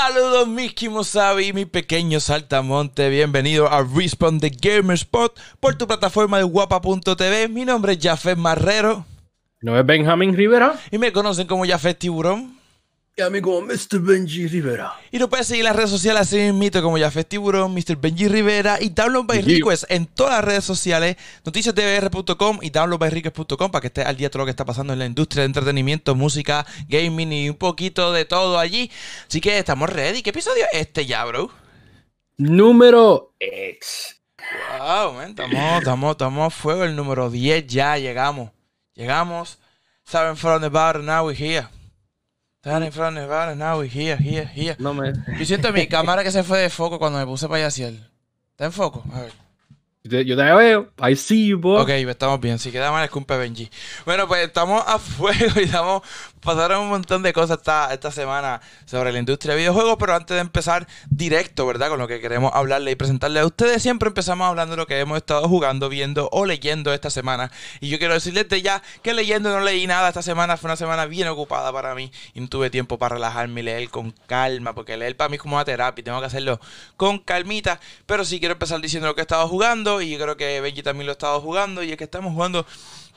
Saludos Mickey Musabi, mi pequeño saltamonte. Bienvenido a Respawn the Gamer Spot por tu plataforma de guapa.tv. Mi nombre es Jafet Marrero. ¿No es Benjamin Rivera? Y me conocen como Jafet Tiburón. Y a mí como Mr. Benji Rivera. Y nos puedes seguir en las redes sociales así mismo como Jafet Tiburón, Mr. Benji Rivera y Download by Request en todas las redes sociales, noticiasdbr.com y downloadbyrequest.com para que estés al día de todo lo que está pasando en la industria de entretenimiento, música, gaming y un poquito de todo allí. Así que estamos ready. ¿Qué episodio es este ya, bro? Número X. Wow, man, estamos, estamos, estamos a fuego. El número 10 ya llegamos. Llegamos. Seven from the bar, now we're here. Seven in front of the bar, now we're here, here, here. No me. Yo siento mi cámara que se fue de foco cuando me puse para allá hacia él. ¿Está en foco? A ver. Yo te veo. I see you, boy. Ok, estamos bien. Si queda mal, escumpe Benji. Bueno, pues estamos a fuego y estamos. Pasaron un montón de cosas esta, esta semana sobre la industria de videojuegos, pero antes de empezar directo, ¿verdad? Con lo que queremos hablarle y presentarle a ustedes, siempre empezamos hablando de lo que hemos estado jugando, viendo o leyendo esta semana. Y yo quiero decirles de ya que leyendo no leí nada esta semana. Fue una semana bien ocupada para mí y no tuve tiempo para relajarme y leer con calma, porque leer para mí es como una terapia tengo que hacerlo con calmita. Pero sí quiero empezar diciendo lo que he estado jugando y creo que Benji también lo ha estado jugando y es que estamos jugando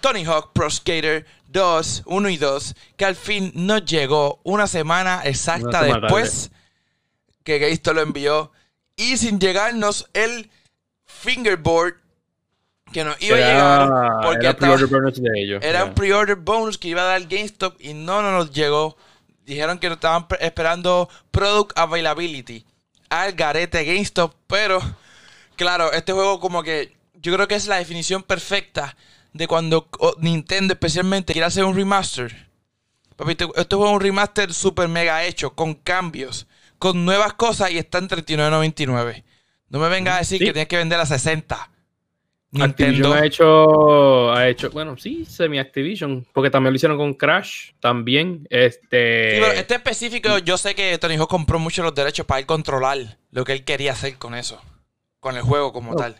Tony Hawk Pro Skater 2, 1 y 2, que al fin nos llegó una semana exacta Una semana después que Geisto lo envió y sin llegarnos el fingerboard que nos iba a llegar porque era estaba- pre-order bonus de ellos. era un pre-order bonus que iba a dar GameStop y no, no nos llegó. Dijeron que nos estaban esperando product availability al garete GameStop, pero claro, este juego como que yo creo que es la definición perfecta de cuando Nintendo especialmente quiere hacer un remaster. Papi, este, este juego es un remaster super mega hecho, con cambios, con nuevas cosas y está en $39.99. No me vengas a decir Sí. que tienes que vender a 60. Activision ha hecho, ha hecho, bueno, sí, semi-Activision, porque también lo hicieron con Crash, también, este... Sí, pero este específico, yo sé que Tony Hawk compró mucho los derechos para él controlar lo que él quería hacer con eso. Con el juego como Oh. tal.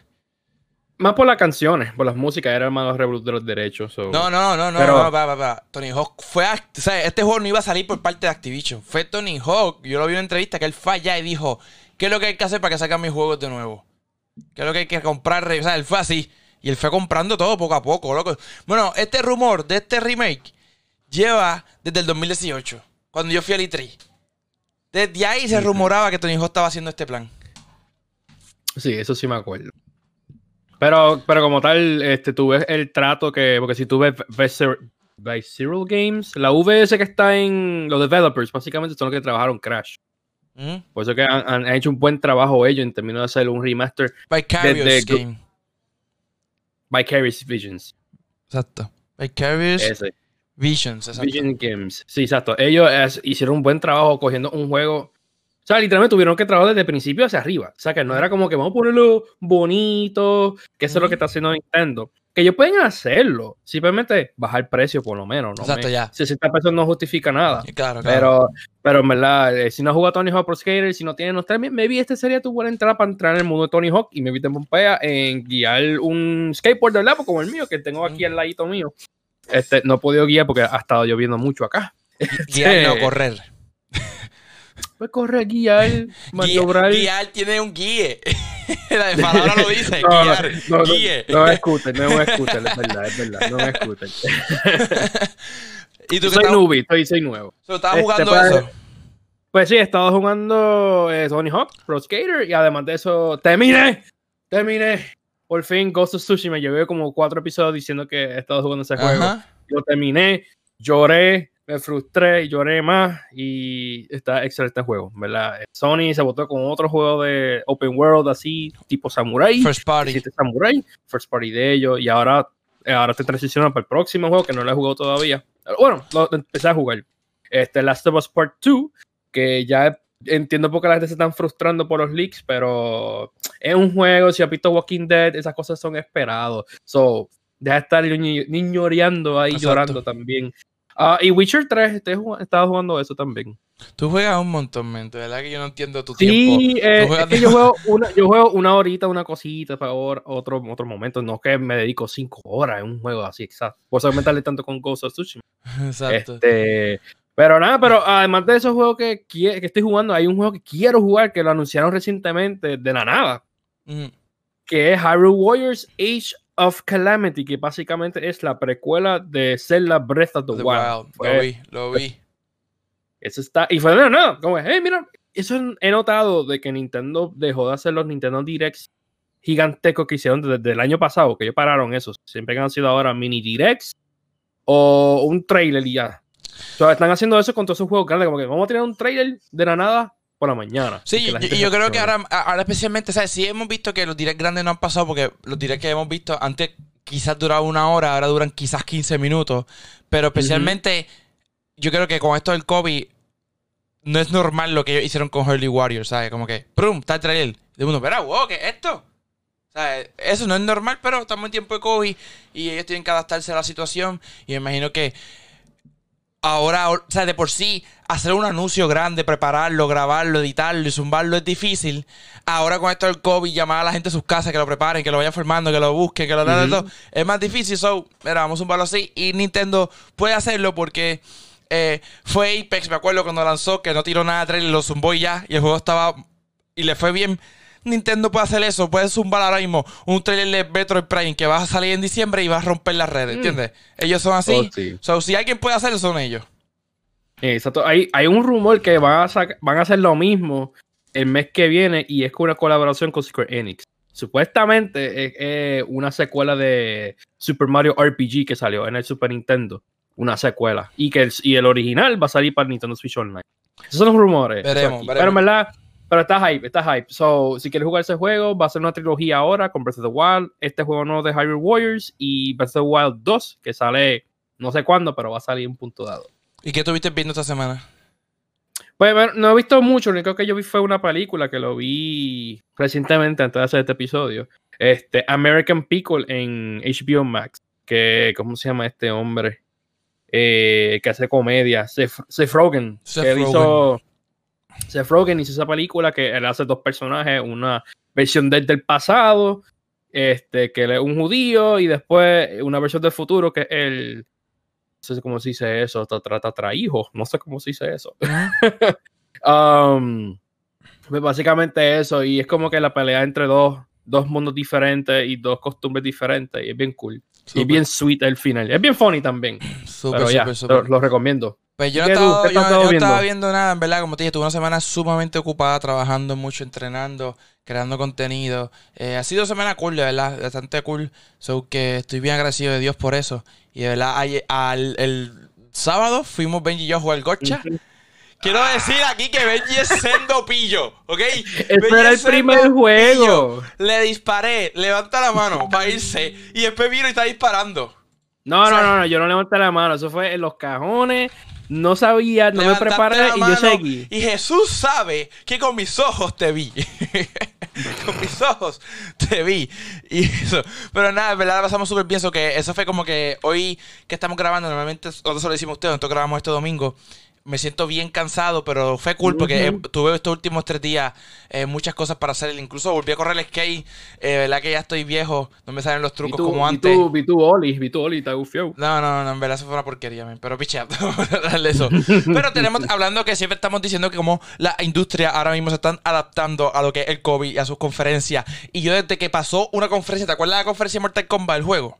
Más por las canciones, por las músicas, era más los de los derechos. so- No, no, no, no, Pero- no, va. Tony Hawk fue. a- o sea, este juego no iba a salir por parte de Activision. Fue Tony Hawk. Yo lo vi en una entrevista que él fue allá y dijo: ¿Qué es lo que hay que hacer para que saquen mis juegos de nuevo? ¿Qué es lo que hay que comprar? O sea, él fue así. Y él fue comprando todo poco a poco, loco. Bueno, este rumor de este remake lleva desde el 2018, cuando yo fui al E3. Desde ahí se rumoraba que Tony Hawk estaba haciendo este plan. Sí, eso sí me acuerdo. Pero, pero como tal, este, tú ves el trato que. Porque si tú ves Viscer- Visceral Games, la VS que está en los developers, básicamente son los que trabajaron Crash. ¿Mm? Por eso que han, han hecho un buen trabajo ellos en términos de hacer un remaster Vicarious Desde- Game. Vicarious Visions. Exacto. Vicarious Ese. Visions, exacto. Vision Games. Sí, exacto. Ellos es- hicieron un buen trabajo cogiendo un juego. Sea, literalmente tuvieron que trabajar desde el principio hacia arriba. O sea, que no era como que vamos a ponerlo bonito, que eso es lo que está haciendo Nintendo. Que ellos pueden hacerlo. Simplemente bajar el precio, por lo menos. ¿no? Exacto, Me- ya. 60 pesos no justifica nada. Claro, claro. Pero, pero en verdad, eh, si no jugado Tony Hawk Pro Skater, si no tienes nostalgia, maybe este sería tu buena entrada para entrar en el mundo de Tony Hawk y maybe te pompea en guiar un skateboard de lado como el mío, que tengo aquí al ladito mío. Este, no he podido guiar porque ha estado lloviendo mucho acá. Guiar, no correr. Pues correr, guiar, maniobrar. Guiar, tiene un guíe. La palabra lo dice, No, no, guiar. no, no, guíe. no es scooter, no es un scooter, es verdad, es verdad, no es scooter. ¿Y tú soy newbie, soy, soy nuevo. so, estabas Este, jugando pues, eso? Pues sí, he estado jugando eh, Tony Hawk, Pro Skater, y además de eso, terminé, terminé. Por fin, Ghost of Tsushima. Llevé como cuatro episodios diciendo que he estado jugando ese juego. Lo terminé, lloré, me frustré, lloré más, y está excelente el juego, ¿verdad? Sony se votó con otro juego de Open World así, tipo Samurai. First party. Samurai, First Party de ellos, y ahora, ahora estoy transicionando para el próximo juego que no lo he jugado todavía. Bueno, lo empecé a jugar. Este Last of Us Part 2, que ya entiendo por qué la gente se están frustrando por los leaks, pero es un juego, si has visto Walking Dead, esas cosas son esperados. So, deja de estar niño- niñoreando ahí, Exacto. llorando también. Ah, y Witcher 3, este estaba jugando eso también. Tú juegas un montón, mente. ¿Verdad que yo no entiendo tu tiempo? Sí, eh, Tú es que de- yo juego, una, yo juego una horita, una cosita, para otro, otro momento. No que me dedico cinco horas en un juego así, exacto. Por eso meterle tanto con Ghost of Tsushima. Exacto. Este, Pero nada, pero además de esos juegos que, que estoy jugando, hay un juego que quiero jugar que lo anunciaron recientemente de la nada. Que es Hyrule Warriors Age of Calamity, que básicamente es la precuela de Zelda Breath of the, Wild. Lo vi, lo vi. Eso está. Y fue de nada. Como, hey, mira, eso he notado de que Nintendo dejó de hacer los Nintendo Directs gigantescos que hicieron desde el año pasado, que ellos pararon eso. Siempre han sido ahora mini directs o un trailer y ya. O sea, están haciendo eso con todos esos juegos grandes, como que vamos a tener un trailer de la nada por la mañana. Sí, y yo, creo que ahora, ahora especialmente, ¿sabes? Sí hemos visto que los directs grandes no han pasado porque los directs que hemos visto antes quizás duraban una hora, ahora duran quizás 15 minutos, pero especialmente yo creo que con esto del COVID no es normal lo que ellos hicieron con Early Warriors, ¿sabes? Como que, ¡prum! Está el trailer. De uno, pero wow, ¿qué es esto? Eso no es normal, pero estamos en tiempo de COVID y ellos tienen que adaptarse a la situación. Y me imagino que ahora, o sea, de por sí, hacer un anuncio grande, prepararlo, grabarlo, editarlo y zumbarlo es difícil. Ahora con esto del COVID, llamar a la gente a sus casas, que lo preparen, que lo vayan formando, que lo busquen, que lo hagan todo, es más difícil. So, mira, vamos a zumbarlo así. Y Nintendo puede hacerlo porque eh, fue Apex, me acuerdo cuando lanzó, que no tiró nada de trailer, lo zumbó y ya, y el juego estaba. y le fue bien. Nintendo puede hacer eso, puede zumbar ahora mismo un trailer de Metroid Prime que va a salir en diciembre y va a romper las redes, mm. ¿entiendes? Ellos son así. Oh, si alguien puede hacerlo, son ellos. Exacto. Hay, hay un rumor que van a, van a hacer lo mismo el mes que viene y es con una colaboración con Square Enix. Supuestamente es, una secuela de Super Mario RPG que salió en el Super Nintendo. Una secuela. Y que el, y el original va a salir para Nintendo Switch Online. Esos son los rumores. Veremos, Pero en verdad, pero está hype, está hype. So, si quieres jugar ese juego, va a ser una trilogía ahora con Breath of the Wild, este juego nuevo de Hyrule Warriors y Breath of the Wild 2, que sale no sé cuándo, pero va a salir un punto dado. ¿Y qué tuviste viendo esta semana? Pues no he visto mucho, lo único que yo vi fue una película que lo vi recientemente antes de hacer este episodio. Este, American Pickle en HBO Max. Que, ¿cómo se llama este hombre? Eh, que hace comedia. Seth, Rogen. que hizo Seth Rogen hizo esa película que él hace dos personajes, una versión desde el pasado, este, que él es un judío, y después una versión del futuro, que es el. No sé cómo se dice eso, trata tra hijos, no sé cómo se dice eso. um, pues básicamente eso, y es como que la pelea entre dos, dos mundos diferentes y dos costumbres diferentes, y es bien cool. Y es bien sweet el final. Es bien funny también. Pero ya, lo recomiendo. Pues yo no, estaba, viendo nada, en verdad, como te dije, tuve una semana sumamente ocupada, trabajando mucho, entrenando, creando contenido. Eh, ha sido semana cool, de verdad, bastante cool. So que estoy bien agradecido de Dios por eso. Y de verdad, al, el sábado fuimos Benji y yo a jugar Gotcha. Quiero decir aquí que Benji es sendo pillo, ¿ok? Ese era el primer juego. Le disparé, levanta la mano para irse y después vino y está disparando. No, no, no, no, yo no levanté la mano, eso fue en los cajones no sabía, no me preparé y yo seguí. Y Jesús sabe que con mis ojos te vi. con mis ojos te vi. Y eso. Pero nada, en verdad la pasamos súper bien. Eso, que eso fue como que hoy que estamos grabando, normalmente nosotros lo decimos a ustedes, nosotros grabamos este domingo me siento bien cansado, pero fue cool porque eh, tuve estos últimos tres días eh, muchas cosas para hacer. Incluso volví a correr el skate, eh, verdad que ya estoy viejo, no me salen los trucos como antes. Vi tu Oli, vi tu Oli, te gufió. No, no, no, en verdad eso fue una porquería, pero pichea, eso. pero tenemos, hablando que siempre estamos diciendo que como la industria ahora mismo se están adaptando a lo que es el COVID y a sus conferencias. Y yo desde que pasó una conferencia, ¿te acuerdas de la conferencia de Mortal Kombat, el juego?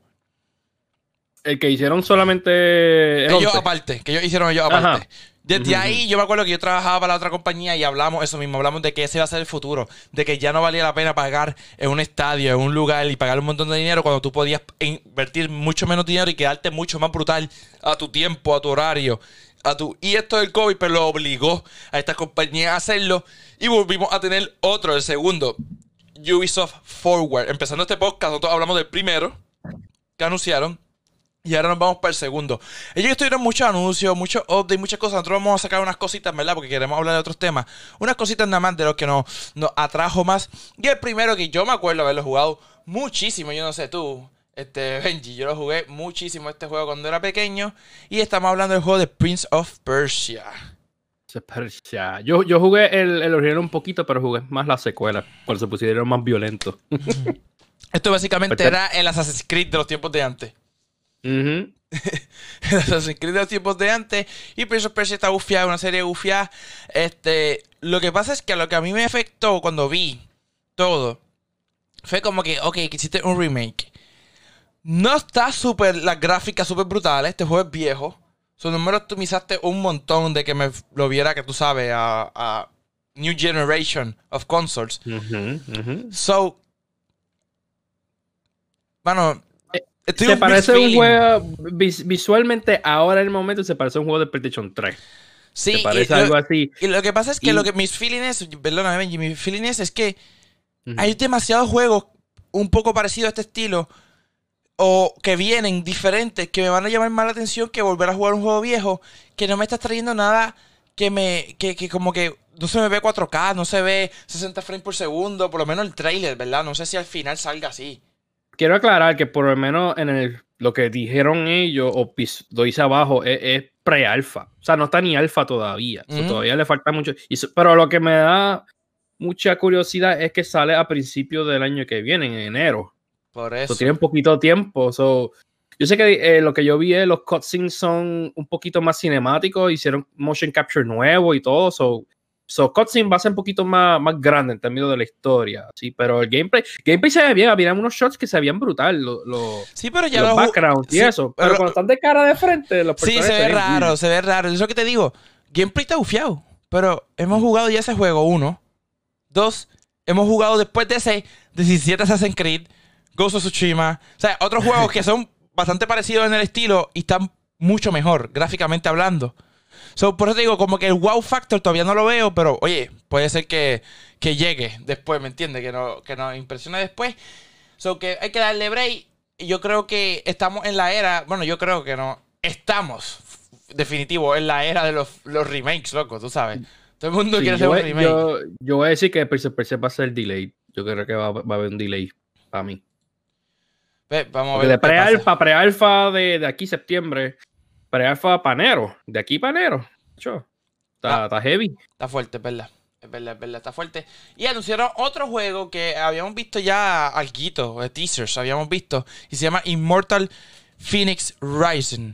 El que hicieron solamente. ellos aparte, que ellos hicieron ellos aparte. Desde ahí yo me acuerdo que yo trabajaba para la otra compañía y hablamos eso mismo, hablamos de que ese iba a ser el futuro, de que ya no valía la pena pagar en un estadio, en un lugar y pagar un montón de dinero cuando tú podías invertir mucho menos dinero y quedarte mucho más brutal a tu tiempo, a tu horario, a tu y esto del COVID pero lo obligó a estas compañías a hacerlo y volvimos a tener otro, el segundo, Ubisoft Forward. Empezando este podcast, nosotros hablamos del primero que anunciaron y ahora nos vamos para el segundo. Ellos tuvieron muchos anuncios, muchos updates, muchas cosas. Nosotros vamos a sacar unas cositas, ¿verdad? Porque queremos hablar de otros temas. Unas cositas nada más de lo que nos, nos atrajo más. Y el primero que yo me acuerdo haberlo jugado muchísimo, yo no sé tú, este Benji, yo lo jugué muchísimo este juego cuando era pequeño. Y estamos hablando del juego de Prince of Persia. Persia. Yo, yo jugué el, el original un poquito, pero jugué más la secuela, cuando se pusieron más violentos. Esto básicamente era el Assassin's Creed de los tiempos de antes. Assassin's Creed de los tiempos de antes. Y Prince of Persia está bufiado, una serie bufiada. Este, lo que pasa es que lo que a mí me afectó cuando vi todo fue como que, ok, que hiciste un remake. No está súper, las gráficas súper brutales. Este juego es viejo. Su número optimizaste un montón de que me lo viera, que tú sabes, a, a New Generation of Consoles. So, bueno, estoy se un parece un juego vis- visualmente ahora en el momento se parece a un juego de PlayStation 3 Sí, se y parece lo- algo así Y lo que pasa es que Y- lo que mis feelings, perdóname Benji, mis feelings es que hay demasiados juegos un poco parecidos a este estilo o que vienen diferentes que me van a llamar más la atención que volver a jugar un juego viejo que no me está trayendo nada que me que, que como que no se me ve 4K, no se ve 60 frames por segundo, por lo menos el trailer, ¿verdad? No sé si al final salga así. Quiero aclarar que por lo menos en el, lo que dijeron ellos o pis- lo hice abajo es, es pre-alfa o sea no está ni alfa todavía o sea, Ujú. todavía le falta mucho y so- pero lo que me da mucha curiosidad es que sale a principios del año que viene en enero Por So, eso. tienen poquito tiempo. So, yo sé que eh, lo que yo vi es los cutscenes son un poquito más cinemáticos, hicieron motion capture nuevo y todo. So, so cutscene va a ser un poquito más, más grande en términos de la historia. Sí, pero el gameplay, gameplay se ve bien. Había unos shots que se veían brutal. Lo, lo- Sí, pero ya los lo backgrounds y sí, eso. Pero, pero- cuando están de cara de frente, los Sí, se ve raro, se ve raro. Es lo que te digo. Gameplay está bufiado. Pero hemos jugado ya ese juego, uno. Dos, hemos jugado después de ese 17 Assassin's Creed, Ghost of Tsushima. O sea, otros juegos que son bastante parecidos en el estilo y están mucho mejor, gráficamente hablando. So, por eso te digo, como que el wow factor todavía no lo veo, pero oye, puede ser que, que llegue después, ¿me entiendes? Que, no, que nos impresione después. So, que hay que darle break. Yo creo que estamos en la era, bueno, yo creo que no, estamos, definitivo, en la era de los, los remakes, loco, tú sabes. Todo el mundo Sí, quiere hacer un remake. yo, yo voy a decir que Prince va a ser delay. Yo creo que va, va a haber un delay para mí. Ve, vamos a ver. de pre-alfa, pre-alfa de, de aquí septiembre, pre-alfa panero, de aquí panero. Cho, Está, Ah. está heavy. Está fuerte, es verdad. Es verdad, es verdad, está fuerte. Y anunciaron otro juego que habíamos visto ya alguito, de teasers, habíamos visto, y se llama Immortal Phoenix Rising.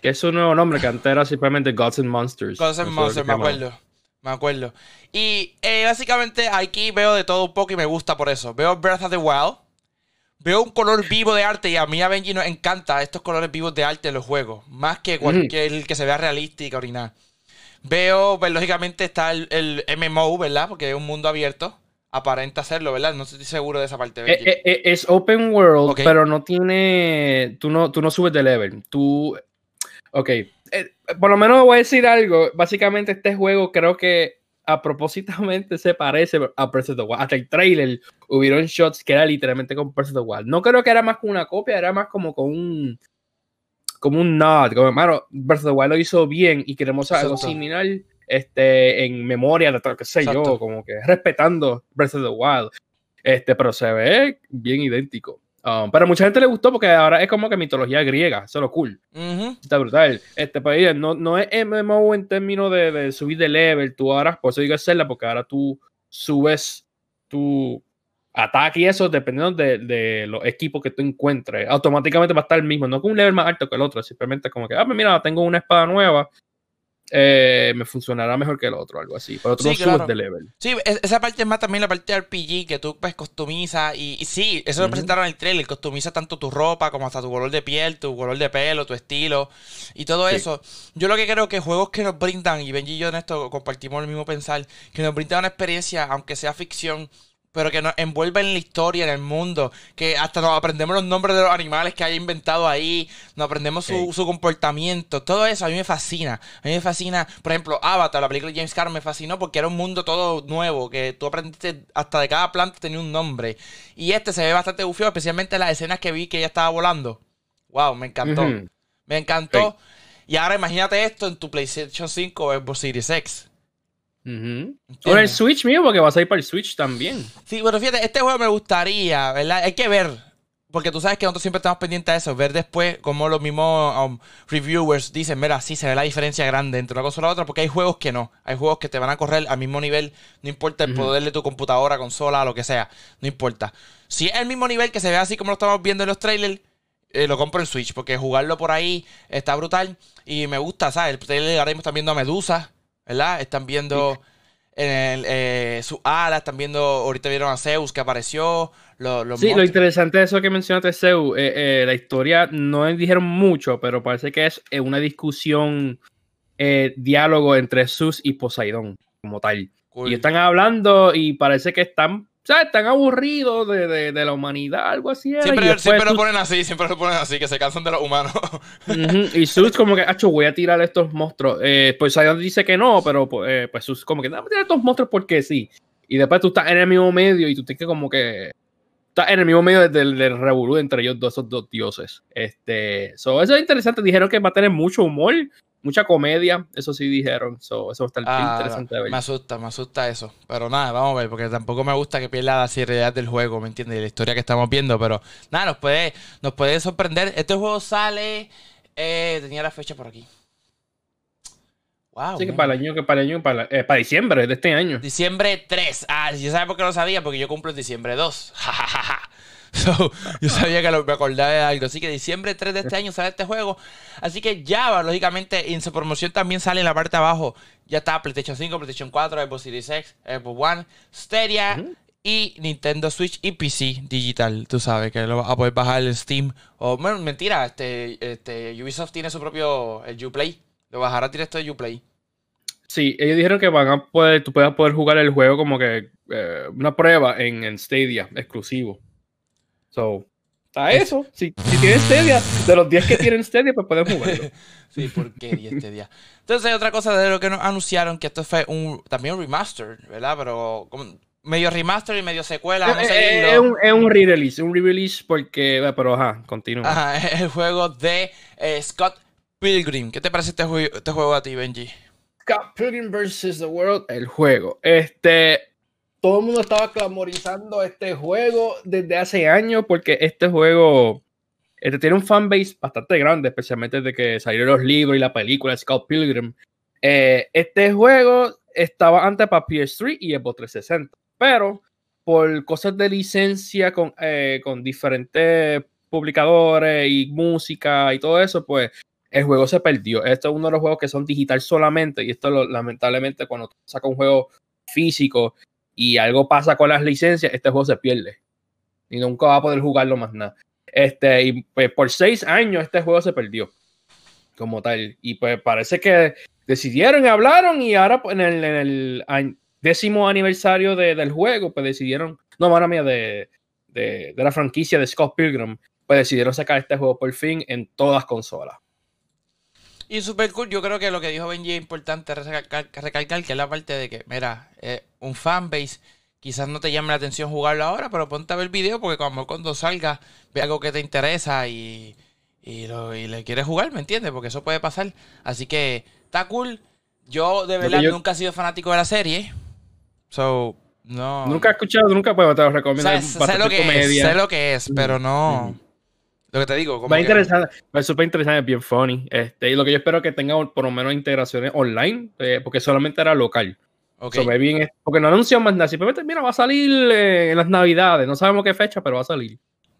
Que es su nuevo nombre, que antes era simplemente Gods and Monsters. Gods and Monsters, me acuerdo. Me acuerdo. Y eh, básicamente aquí veo de todo un poco y me gusta por eso. Veo Breath of the Wild. Veo un color vivo de arte y a mí a Benji nos encanta estos colores vivos de arte en los juegos. Más que cualquier que se vea realística, original. Veo, pues lógicamente está el, el MMO, ¿verdad? Porque es un mundo abierto. Aparenta hacerlo, ¿verdad? No estoy seguro de esa parte, Eh, Benji. eh, eh, es open world, pero no tiene. Tú no, tú no subes de level. Tú. Ok. por lo menos voy a decir algo. Básicamente, este juego creo que a propósitamente se parece a Breath of the Wild. Hasta el trailer hubieron shots que era literalmente con Breath of the Wild. No creo que era más como una copia, era más como con un. Como un nod. Como, hermano, Breath of the Wild lo hizo bien y queremos algo similar este, en memoria de todo, qué sé Exacto. yo, como que respetando Breath of the Wild. Este, pero se ve bien idéntico. Um, pero a mucha gente le gustó porque ahora es como que mitología griega, eso es lo cool. Ujú. Está brutal. Este, pues, oye, no, no es MMO en términos de, de subir de level. Tú ahora, por eso digo hacerla, porque ahora tú subes tu ataque y eso dependiendo de, de los equipos que tú encuentres. Automáticamente va a estar el mismo, no con un level más alto que el otro. Simplemente como que, ah, pues mira, tengo una espada nueva. Eh, me funcionará mejor que el otro, algo así. Pero tú Sí, no claro. subes de level. Sí, es- esa parte es más también la parte de RPG que tú pues customizas y, y sí, eso lo Ujú. presentaron en el trailer, customiza tanto tu ropa como hasta tu color de piel, tu color de pelo, tu estilo y todo Sí. eso. Yo lo que creo que juegos que nos brindan, y Benji y yo en esto compartimos el mismo pensar, que nos brindan una experiencia, aunque sea ficción, pero que nos envuelva en la historia, en el mundo, que hasta nos aprendemos los nombres de los animales que haya inventado ahí, nos aprendemos su, Sí. su comportamiento, todo eso a mí me fascina. A mí me fascina, por ejemplo, Avatar, la película de James Cameron me fascinó porque era un mundo todo nuevo, que tú aprendiste hasta de cada planta tenía un nombre. Y este se ve bastante bufio, especialmente las escenas que vi que ella estaba volando. Wow, me encantó. Me encantó. Y ahora imagínate esto en tu PlayStation 5 o Xbox Series X. Ujú. ¿Entiendes? Con el Switch mío, porque vas a ir para el Switch también. Sí, pero fíjate, este juego me gustaría, ¿verdad? Hay que ver. Porque tú sabes que nosotros siempre estamos pendientes de eso. Ver después cómo los mismos um, reviewers dicen, mira, sí se ve la diferencia grande entre una cosa y otra. Porque hay juegos que no. Hay juegos que te van a correr al mismo nivel. No importa el poder de tu computadora, consola, lo que sea. No importa. Si es el mismo nivel que se ve así como lo estamos viendo en los trailers, eh, lo compro en Switch, porque jugarlo por ahí está brutal y me gusta, ¿sabes? Ahora mismo están viendo a Medusa, ¿verdad? Están viendo en eh, sus alas, están viendo, ahorita vieron a Zeus que apareció. sí, lo interesante de eso que mencionaste, Zeus, eh, la historia no dijeron mucho, pero parece que es una discusión, diálogo entre Zeus y Poseidón, como tal. Y están hablando y parece que están sea, están aburridos de, de, de, la humanidad, algo así. Siempre, siempre lo ponen así, siempre lo ponen así, que se cansan de los humanos. Y Sus como que, acho, voy a tirar estos monstruos. Eh, pues Zion dice que no, pero pues, eh, pues Sus como que, dame tirar estos monstruos porque sí. Y después tú estás en el mismo medio y tú tienes que como que... Estás en el mismo medio del, del revolú entre ellos dos, esos dos dioses. Este, so, eso es interesante. Dijeron que va a tener mucho humor, mucha comedia, eso sí dijeron. eso va a estar ah, interesante de ver. Me asusta, me asusta eso. Pero nada, vamos a ver, porque tampoco me gusta que pierda la seriedad del juego, ¿me entiendes? Y la historia que estamos viendo, pero nada, nos puede, nos puede sorprender. Este juego sale. Eh, tenía la fecha por aquí. Wow. Sí, que para el año, que para el año, para, eh, para diciembre de este año. Diciembre 3. Ah, yo sabes por qué lo sabía, porque yo cumplo en diciembre 2. yo sabía que me acordaba de algo. Así que diciembre 3 de este año sale este juego. Así que ya, lógicamente, en su promoción también sale en la parte de abajo. Ya está PlayStation 5, PlayStation 4, Xbox Series X, Xbox One, Stadia y Nintendo Switch y PC digital. Tú sabes que lo vas a poder bajar en Steam. O, bueno, mentira, este, este, Ubisoft tiene su propio el Uplay. Lo bajará directo de Uplay. Sí, ellos dijeron que van a poder, tú puedas poder jugar el juego como que eh, una prueba en, en Stadia exclusivo. So, a eso. Si, si tienes Stadia, de los 10 que tienen Stadia, pues pueden jugarlo. sí, porque 10 Stadia. Entonces, otra cosa de lo que nos anunciaron, que esto fue un también un remaster, ¿verdad? Pero medio remaster y medio secuela. No sé, es, un, es un re-release, un re-release porque, pero ajá, continúa. Ajá, es el juego de eh, Scott Pilgrim. ¿Qué te parece este, juego, este juego a ti, Benji? Scott Pilgrim vs. The World, el juego. Este, todo el mundo estaba clamorizando este juego desde hace años porque este juego este, tiene un fanbase bastante grande, especialmente desde que salieron los libros y la película Scott Pilgrim. Eh, este juego estaba antes para PS3 y Xbox 360, pero por cosas de licencia con, eh, con diferentes publicadores y música y todo eso, pues el juego se perdió. Esto es uno de los juegos que son digital solamente y esto lamentablemente cuando saca un juego físico y algo pasa con las licencias, este juego se pierde. Y nunca va a poder jugarlo más nada. Este, y pues por seis años este juego se perdió. Como tal. Y pues parece que decidieron hablaron. Y ahora pues, en el, décimo aniversario del juego, pues decidieron. No, mala mía, de, de, la franquicia de Scott Pilgrim. Pues decidieron sacar este juego por fin en todas consolas. Y super cool, yo creo que lo que dijo Benji es importante recalcar, que es la parte de que, mira, eh, un fanbase quizás no te llame la atención jugarlo ahora, pero ponte a ver el video porque cuando, cuando salga, ve algo que te interesa y, y, le quieres jugar, ¿me entiendes? Porque eso puede pasar. Así que está cool. Yo de verdad nunca he sido fanático de la serie. So, no. Nunca he escuchado, nunca puedo te lo recomiendo. sé, lo que es, sé lo que es, pero no. Lo que te digo. Como va interesante, va súper interesante, bien funny. Este, y lo que yo espero que tenga por lo menos integraciones online, eh, porque solamente era local. Okay. porque no anunció más nada. Simplemente, mira, va a salir eh, en las navidades. No sabemos qué fecha, pero va a salir.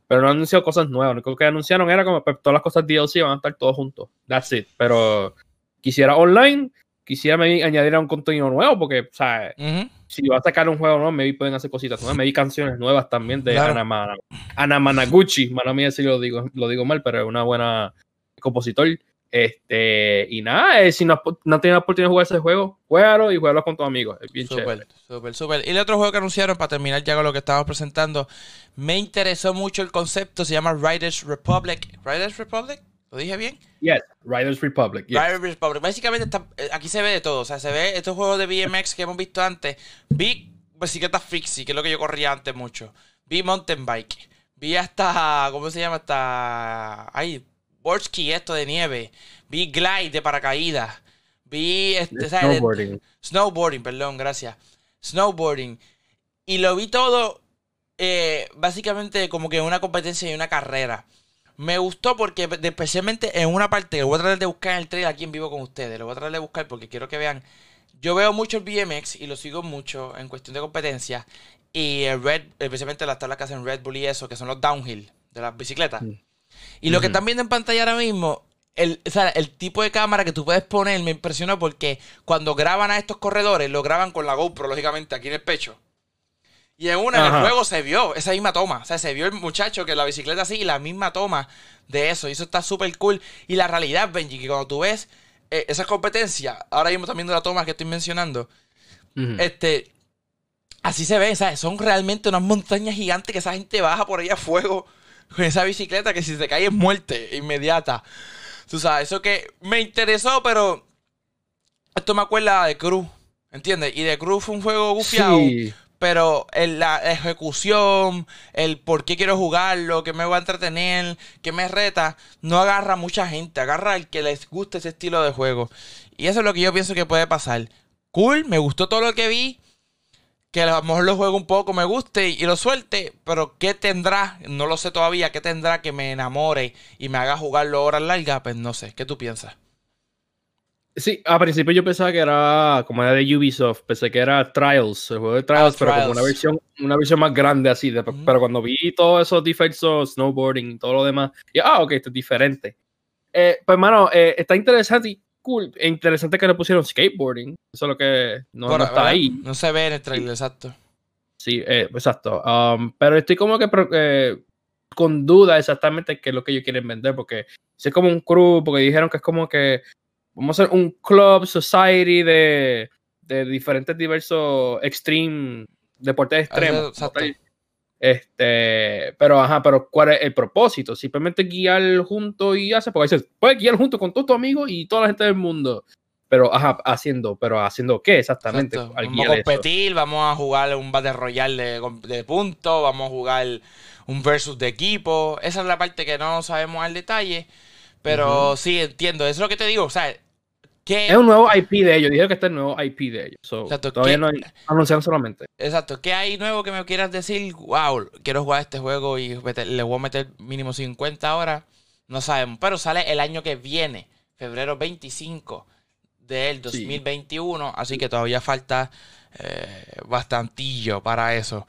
Pero no anunció cosas nuevas. Lo que anunciaron era como pues, todas las cosas DLC van a estar todos juntos. That's it. Pero quisiera online, quisiera añadir un contenido nuevo, porque, o sea, si va a sacar un juego nuevo, maybe pueden hacer cositas nuevas, maybe canciones nuevas también de Ana, Ana Managuchi. Mano mía si lo digo, lo digo mal, pero es una buena compositor. Este, y nada, eh, si no, no tienes la oportunidad de jugar ese juego, juégalo y juégalo con tus amigos. Es bien súper, súper, súper. Y el otro juego que anunciaron, para terminar ya con lo que estábamos presentando, me interesó mucho el concepto, se llama Riders Republic. ¿Riders Republic? ¿Lo dije bien? Yes, Riders Republic. Riders Republic. Básicamente eh, aquí se ve de todo. O sea, se ve estos juegos de BMX que hemos visto antes. Vi bicicleta fixie, que es lo que yo corría antes mucho. Vi mountain bike. Vi hasta, ¿cómo se llama? Hasta, ay, Borski, esto de nieve. Vi glide de paracaídas. Vi, este, snowboarding. snowboarding, perdón, gracias. Snowboarding. Y lo vi todo, eh, básicamente como que una competencia y una carrera. Me gustó porque, especialmente en una parte, lo voy a tratar de buscar en el trailer aquí en vivo con ustedes. Lo voy a tratar de buscar porque quiero que vean. Yo veo mucho el BMX y lo sigo mucho en cuestión de competencia. Y el Red, especialmente las tablas que hacen Red Bull y eso, que son los downhill de las bicicletas. Y lo que están viendo en pantalla ahora mismo, el, o sea, el tipo de cámara que tú puedes poner me impresionó porque cuando graban a estos corredores, lo graban con la GoPro, lógicamente, aquí en el pecho. Y en una, en el juego se vio esa misma toma. O sea, se vio el muchacho que la bicicleta así y la misma toma de eso. Y eso está súper cool. Y la realidad, Benji, que cuando tú ves eh, esas competencias, ahora mismo también de la toma que estoy mencionando, este, así se ve, ¿sabes? Son realmente unas montañas gigantes que esa gente baja por ahí a fuego con esa bicicleta que si se cae es muerte inmediata. Tú sabes, eso que me interesó, pero esto me acuerda de Cruz, ¿entiendes? Y de Cruz fue un juego gufiado, Sí. Pero el- la ejecución, el por qué quiero jugarlo, que me va a entretener, que me reta, no agarra a mucha gente, agarra al que les guste ese estilo de juego. Y eso es lo que yo pienso que puede pasar. Cool, me gustó todo lo que vi. Que a lo mejor lo juego un poco, me guste y lo suelte, pero ¿qué tendrá? No lo sé todavía, ¿qué tendrá que me enamore y me haga jugarlo horas largas? Pues no sé, ¿qué tú piensas? Sí, al principio yo pensaba que era como era de Ubisoft, pensé que era Trials, el juego de Trials, Ah, pero como Trials. una versión, una versión más grande así. de- Ujú. Pero cuando vi todos esos defectos, snowboarding y todo lo demás, y ah, ok, esto es diferente. Eh, pues, hermano, eh, está interesante y cool. E interesante que le pusieron skateboarding. Eso es lo que no, Por- no está ahí. No se ve en el trailer, exacto. Sí, eh, exacto. Um, pero estoy como que eh, con duda exactamente qué es lo que ellos quieren vender, porque si es como un crew, porque dijeron que es como que vamos a hacer un club society de, de diferentes diversos extreme deportes extremos. exacto. como tal. Este, pero ajá, pero ¿cuál es el propósito? Simplemente guiar junto y hace, porque dices, puedes guiar junto con todos tus amigos y toda la gente del mundo. Pero ajá, haciendo, pero haciendo qué exactamente al Vamos a eso? competir, vamos a jugar un Battle Royale de, de puntos, vamos a jugar un versus de equipo. Esa es la parte que no sabemos al detalle. Pero sí, entiendo. Eso es lo que te digo. O sea, ¿qué, Es un nuevo IP de ellos. Dijeron que este es el nuevo IP de ellos. So, Exacto, todavía ¿qué- no hay- anunciaron solamente. Exacto. ¿Qué hay nuevo que me quieras decir? Wow, quiero jugar este juego y le voy a meter mínimo 50 horas. No sabemos. Pero sale el año que viene, febrero 25 del Sí. 2021. Así que todavía falta eh, bastantillo para eso.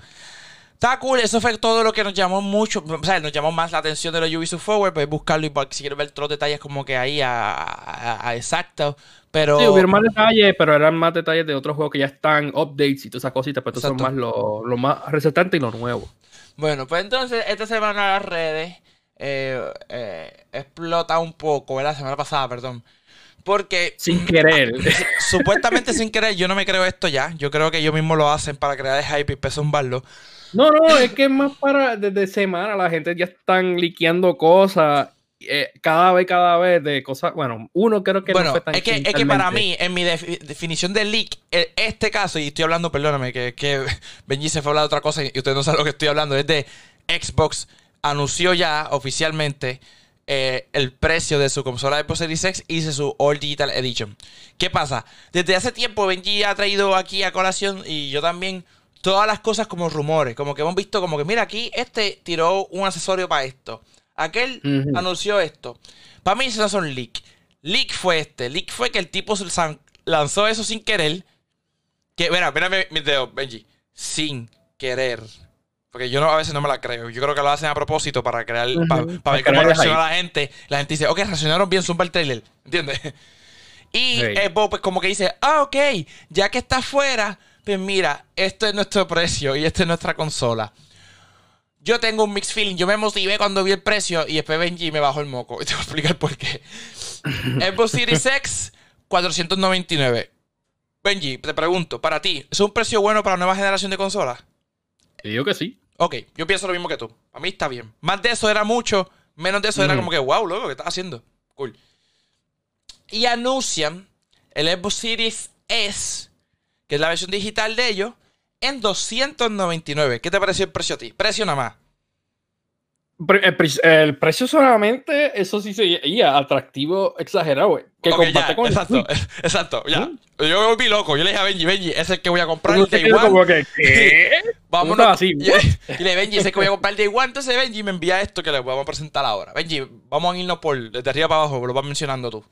Está cool, eso fue todo lo que nos llamó mucho, o sea, nos llamó más la atención de los Ubisoft Forward, puedes buscarlo y si quieres ver los detalles como que ahí a, a- a exacto, pero... Sí, hubieron más detalles, pero eran más detalles de otros juegos que ya están, updates y todas esas cositas, pero estos son más lo, lo más resaltante y lo nuevo. Bueno, pues entonces esta semana las redes eh, eh, explota un poco, ¿verdad? La semana pasada, perdón. Porque Sin querer. supuestamente sin querer, yo no me creo esto ya. Yo creo que ellos mismos lo hacen para crear el hype y pesumbarlo. No, no, es que es más para desde semana la gente ya están liqueando cosas eh, cada vez, cada vez de cosas. Bueno, uno creo que no bueno, fue tan es que, es que para mí, en mi defi- definición de leak, e- este caso, y estoy hablando, perdóname, que, que Benji se fue a hablar de otra cosa y usted no sabe lo que estoy hablando, es de Xbox anunció ya oficialmente eh, el precio de su consola de Xbox Series X y de su All Digital Edition. ¿Qué pasa? Desde hace tiempo Benji ha traído aquí a colación y yo también todas las cosas como rumores, como que hemos visto como que mira aquí este tiró un accesorio para esto, aquel anunció esto. Para mí eso no son leak. Leak fue este, leak fue que el tipo lanzó eso sin querer. Que, mira, mira mi- mis dedos, Benji, sin querer. Porque yo no, a veces no me la creo. Yo creo que lo hacen a propósito para crear, para, para ver cómo reacciona la gente. La gente dice, ok, reaccionaron bien, zumba el trailer. ¿Entiendes? Y Sí. Xbox, pues como que dice, ah, ok, ya que está afuera, pues mira, esto es nuestro precio y esta es nuestra consola. Yo tengo un mixed feeling. Yo me motivé cuando vi el precio y después Benji me bajó el moco. Y te voy a explicar por qué. Xbox Series X, 499. Benji, te pregunto, para ti, ¿es un precio bueno para la nueva generación de consolas? Te digo que sí. Ok, yo pienso lo mismo que tú. A mí está bien. Más de eso era mucho, menos de eso era Ujú. como que, wow, loco, ¿qué estás haciendo? Cool. Y anuncian el Xbox Series S, que es la versión digital de ellos, en 299. ¿Qué te pareció el precio a ti? Precio nada más. El, pre- el precio solamente, eso sí sería atractivo, exagerado, güey. Que Ok, comparte ya, con exacto, exacto, ya. ¿Mm? Yo me volví loco. Yo le dije a Benji, Benji, ese es el que voy a comprar el Day One. ¿qué? Vámonos. Así, y, y le Benji, ese es que voy a comprar el Day One. Entonces Benji me envía esto que le vamos a presentar ahora. Benji, vamos a irnos por desde arriba para abajo, lo vas mencionando tú.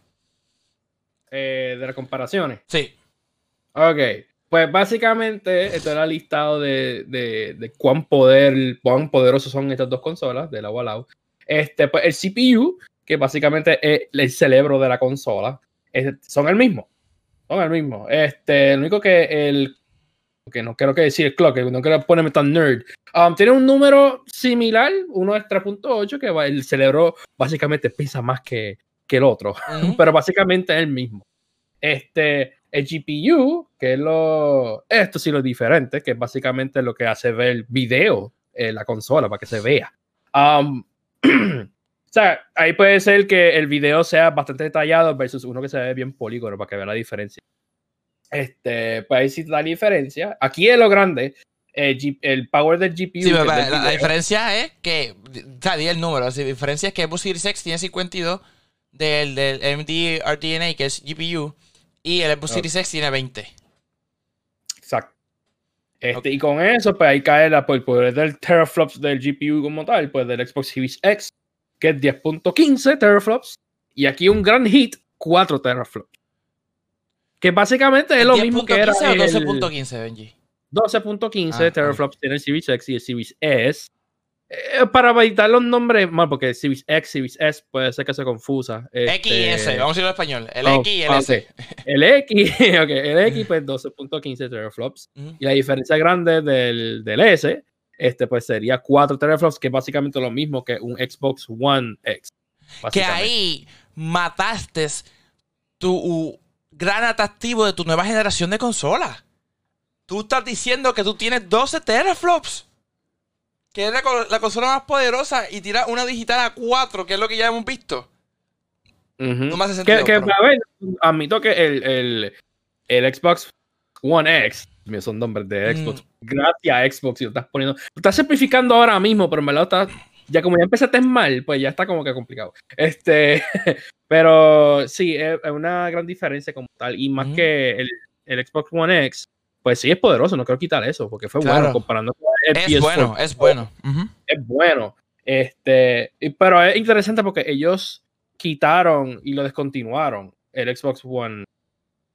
Eh, de las comparaciones. Sí. Ok, pues básicamente esto era listado de, de, de cuán poder, cuán poderosos son estas dos consolas de lado a lado. Este, pues el CPU, que básicamente es el cerebro de la consola, es- son el mismo. Son el mismo. Este, lo único que el. Que no quiero que decir el clock, no quiero ponerme tan nerd. Um, tiene un número similar, uno es 3.8, que va- el cerebro básicamente pesa más que, que el otro, pero básicamente es el mismo. Este, el GPU, que es lo. Esto sí lo diferente, que es básicamente lo que hace ver video en la consola para que se vea. Um, o sea, ahí puede ser que el video sea bastante detallado versus uno que se ve bien polígono para que vea la diferencia. Este, pues ahí sí la diferencia. Aquí es lo grande. El, G- el power del GPU. Sí, pero la, diferencia es que, o sea, di el número, la diferencia es que Series X tiene 52 del, del AMD RDNA, que es GPU, y el Xbox. Series X tiene 20. Exacto. Este. Y con eso, pues ahí cae la, pues, el poder del teraflops del GPU como tal, pues del Xbox Series X, que es 10.15 teraflops. Y aquí un gran hit, 4 teraflops. Que básicamente es lo mismo que era 10.15 o el 12.15, Benji? 12.15 Ah, teraflops tiene el Series X y el Series S. Eh, para evitar los nombres, mal, porque Series X, Series S puede ser que se confusa. X y S, Este, vamos a decirlo en español. El oh, X y el ah, S. El X, ok, el X pues 12.15 teraflops. Y la diferencia grande del, del S, este pues sería 4 teraflops, que es básicamente lo mismo que un Xbox One X. Que ahí mataste tu gran atractivo de tu nueva generación de consolas. Tú estás diciendo que tú tienes 12 teraflops. Que es la, co- la consola más poderosa y tira una digital a 4, que es lo que ya hemos visto. No me hace que, sentido. que, pero- a ver, admito que el, el, el Xbox One X, mío, son nombres de Mm. Xbox, gracias a Xbox, y lo estás poniendo, lo estás simplificando ahora mismo, pero en verdad está, ya como ya empezaste mal, pues ya está como que complicado. Este, pero sí, es, una gran diferencia como tal, y más Ujú. que el, el Xbox One X, pues sí es poderoso, no quiero quitar eso, porque fue Claro. bueno comparando con el Es PS4 bueno, es bueno. Es bueno. Este, pero es interesante porque ellos quitaron y lo descontinuaron el Xbox One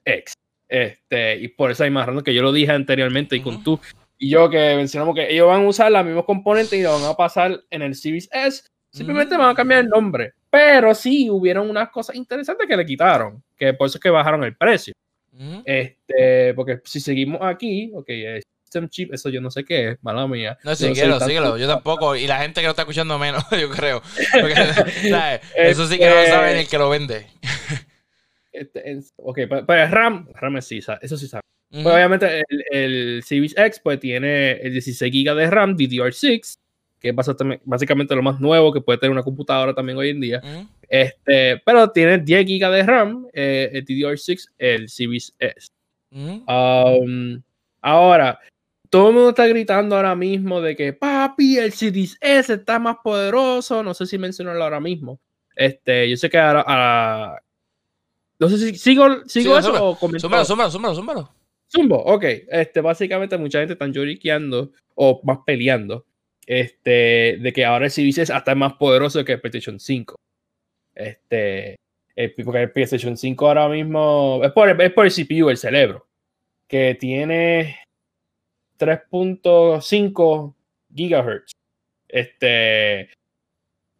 X. Este, y por esa misma razón que yo lo dije anteriormente y con tú y yo que mencionamos que ellos van a usar los mismos componentes y lo van a pasar en el Series S. Simplemente Ujú. van a cambiar el nombre. Pero sí hubieron unas cosas interesantes que le quitaron, que por eso es que bajaron el precio. Este, porque si seguimos aquí, ok, eh, System Chip, eso yo no sé qué es, mala mía. No, síguelo, tanto- síguelo. Yo tampoco. Y la gente que lo está escuchando menos, yo creo. Porque, ¿sabes? Eso sí que no lo Este- sabe ni el que lo vende. Este, es- ok, el RAM, RAM sí, eso sí sabe. Pues obviamente el, el Series X pues tiene el 16 GB de RAM DDR6, que es básicamente, lo más nuevo que puede tener una computadora también hoy en día. Este, pero tiene 10 GB de RAM, eh, el DDR6, el Series S. Um, ahora, todo el mundo está gritando ahora mismo de que papi, el Series S está más poderoso. No sé si mencionarlo ahora mismo. Este, yo sé que ahora. ahora- no sé si sigo, sigo Sí, eso súmalo, o comento. Súmalo, súmalo, súmalo, súmalo. Zumbo, ok. Este, básicamente mucha gente está lloriqueando o más peleando. Este, de que ahora el Series S hasta es más poderoso que el PlayStation 5. Este, el- porque el PlayStation 5 ahora mismo es por, es por el CPU, el cerebro, que tiene 3.5 gigahertz. Este,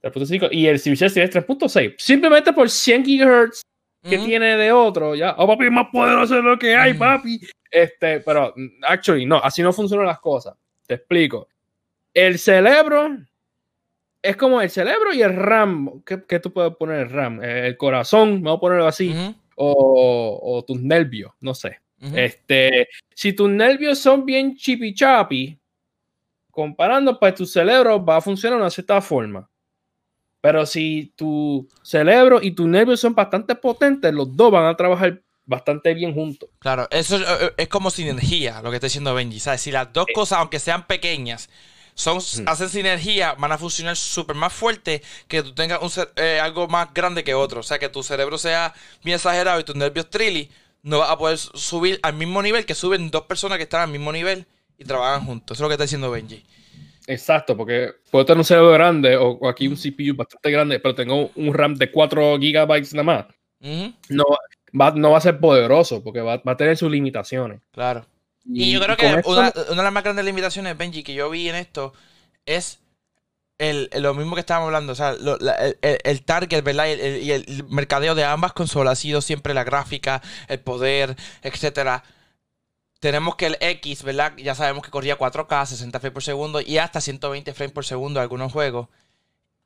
3.5 y el Series S tiene 3.6. Simplemente por 100 gigahertz que tiene de otro, ya, oh papi, es más poderoso de lo que hay, Mm. papi. Este, pero, mm, actually, no, así no funcionan las cosas. Te explico. El cerebro es como el cerebro y el RAM. ¿Qué, qué tú puedes poner el RAM? Eh, El corazón, vamos a ponerlo así, o, o tus nervios, no sé. Este, si tus nervios son bien chipi chapi, comparando, pues tu cerebro va a funcionar de una cierta forma. Pero si tu cerebro y tus nervios son bastante potentes, los dos van a trabajar bastante bien juntos. Claro, eso es, eh, es como sinergia, lo que está diciendo Benji. ¿sabes? Si las dos cosas, aunque sean pequeñas, son, hacen sinergia, van a funcionar súper más fuerte que tú tengas un eh, algo más grande que otro. O sea, que tu cerebro sea bien exagerado y tus nervios trilly, no vas a poder su- subir al mismo nivel que suben dos personas que están al mismo nivel y trabajan juntos. Eso es lo que está diciendo Benji. Exacto, porque puedo tener un cerebro grande o, o aquí un CPU bastante grande, pero tengo un RAM de 4 gigabytes nada más. No va, no va a ser poderoso porque va, va a tener sus limitaciones. claro. Y, yo creo que esto- una, de las más grandes limitaciones, Benji, que yo vi en esto es el, lo mismo que estábamos hablando, o sea, lo- la- el, el- target, ¿verdad? Y el, y el mercadeo de ambas consolas ha sido siempre la gráfica, el poder, etcétera. Tenemos que el X, ¿verdad? Ya sabemos que corría 4K, 60 frames por segundo y hasta 120 frames por segundo en algunos juegos.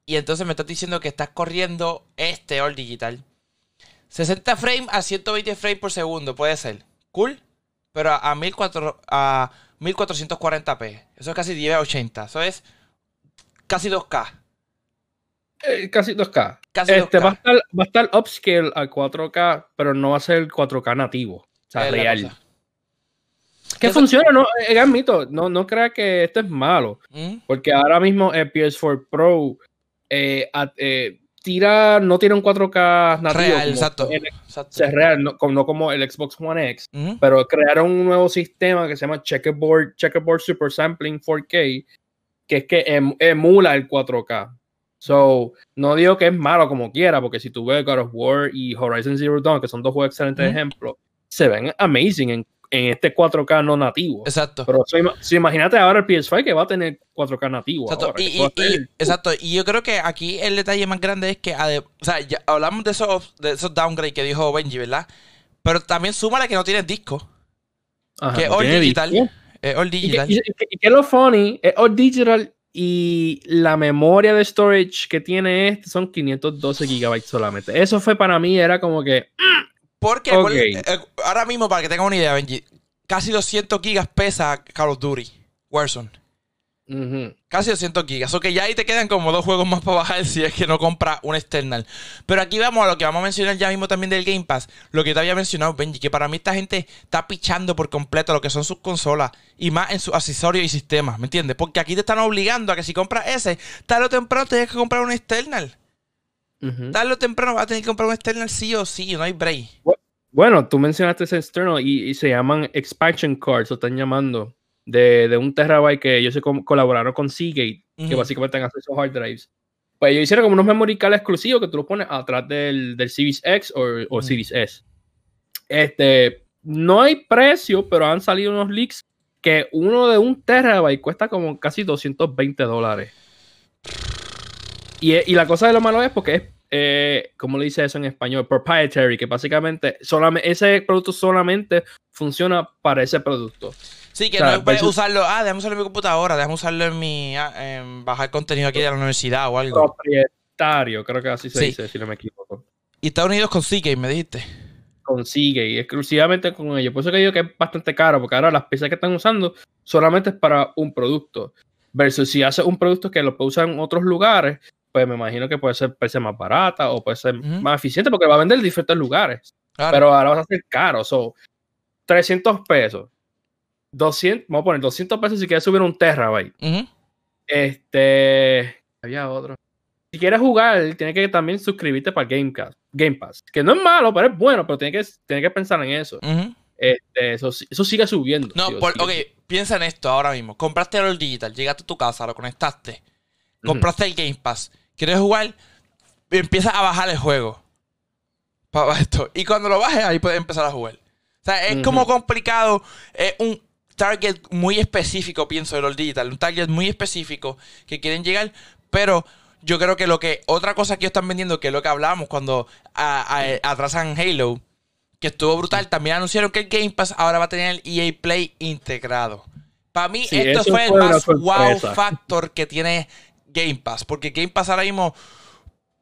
Y entonces me estás diciendo que estás corriendo este All Digital. 60 frames a 120 frames por segundo, puede ser. Cool. Pero a, a 1400 a 1440p. Eso es casi 1080. Eso es casi 2K. Eh, casi 2K. Casi Este, 2K. va, a estar, va a estar upscale a 4K, pero no va a ser 4K nativo. O sea, Es real. Que Eso- funciona, no, eh, admito, no, no crea que esto es malo, ¿Mm? porque ahora mismo el PS4 Pro eh, eh, tira, no tiene un 4K nativo. Real, exacto. el- es real, no, como- no como el Xbox One X, pero crearon un nuevo sistema que se llama Checkerboard, Checkerboard Super Sampling 4K, que es que em- emula el 4K. So, no digo que es malo como quiera, porque si tú ves God of War y Horizon Zero Dawn, que son dos juegos excelentes Ujú. ejemplos, se ven amazing en, en este 4K no nativo. Exacto. Pero so, so, imagínate ahora el PS5 que va a tener 4K nativo. Exacto. ahora, Y, y- y- exacto. Y yo creo que aquí el detalle más grande es que, o sea, ya hablamos de esos, de esos downgrades que dijo Benji, ¿verdad? Pero también súmale que no tienes disco. Ajá, que no all digital. disco. Es all digital. y- que- y que lo funny es all digital y la memoria de storage que tiene este son 512 gigabytes solamente. Eso fue para mí, era como que Porque eh, ahora mismo, para que tengan una idea, Benji, casi 200 gigas pesa Call of Duty, Warzone. Casi 200 gigas. O que ya ahí te quedan como dos juegos más para bajar si es que no compras un external. Pero aquí vamos a lo que vamos a mencionar ya mismo también del Game Pass. Lo que te había mencionado, Benji, que para mí esta gente está pichando por completo lo que son sus consolas y más en sus accesorios y sistemas, ¿me entiendes? Porque aquí te están obligando a que si compras ese, tarde o temprano tienes que comprar un external. Ujú. Tarde o temprano vas a tener que comprar un external sí o sí, no hay break. Bueno, tú mencionaste ese external y, y se llaman expansion cards, lo están llamando, de, de un terabyte que ellos se co- colaboraron con Seagate, que básicamente dan acceso a hard drives. Pues ellos hicieron como unos memory card exclusivos que tú los pones atrás del, del Series X o, o. Series S. Este, no hay precio, pero han salido unos leaks que uno de un terabyte cuesta como casi 220 dólares. Y, y la cosa de lo malo es porque es, eh, ¿cómo le dice eso en español? Proprietary, que básicamente solamente, ese producto solamente funciona para ese producto. Sí, que O sea, no puedes usarlo. Ah, déjame usarlo en mi computadora, déjame usarlo en mi. ah, en bajar contenido aquí de la universidad o algo. Propietario, creo que así se Sí. dice, si no me equivoco. Y Estados Unidos con Seagate, me dijiste. Consigue y exclusivamente con ellos. Por eso que digo que es bastante caro, porque ahora las piezas que están usando solamente es para un producto. Versus si hace un producto que lo puede usar en otros lugares, pues me imagino que puede ser, ser más barata o puede ser más eficiente porque va a vender en diferentes lugares. Claro. Pero ahora vas a ser caro. So, 300 pesos. 200, vamos a poner 200 pesos si quieres subir un terabyte. Ujú. Este. Había otro. Si quieres jugar, tienes que también suscribirte para Game Pass. Game Pass. Que no es malo, pero es bueno, pero tienes que, tienes que pensar en eso. Este, eso, eso sigue subiendo. No, tío, por- sigue ok, piensa en esto ahora mismo. Compraste el digital, llegaste a tu casa, lo conectaste. Compraste el Game Pass. ¿Quieres jugar? Empiezas a bajar el juego. Para esto. Y cuando lo bajes, ahí puedes empezar a jugar. O sea, es como complicado. Es un target muy específico, pienso, del All Digital. Un target muy específico que quieren llegar. Pero yo creo que lo que. Otra cosa que ellos están vendiendo, que es lo que hablábamos cuando a- a- atrasan Halo, que estuvo brutal. También anunciaron que el Game Pass ahora va a tener el EA Play integrado. Para mí, Sí, esto fue el fue una más wow factor que tiene Game Pass. Porque Game Pass ahora mismo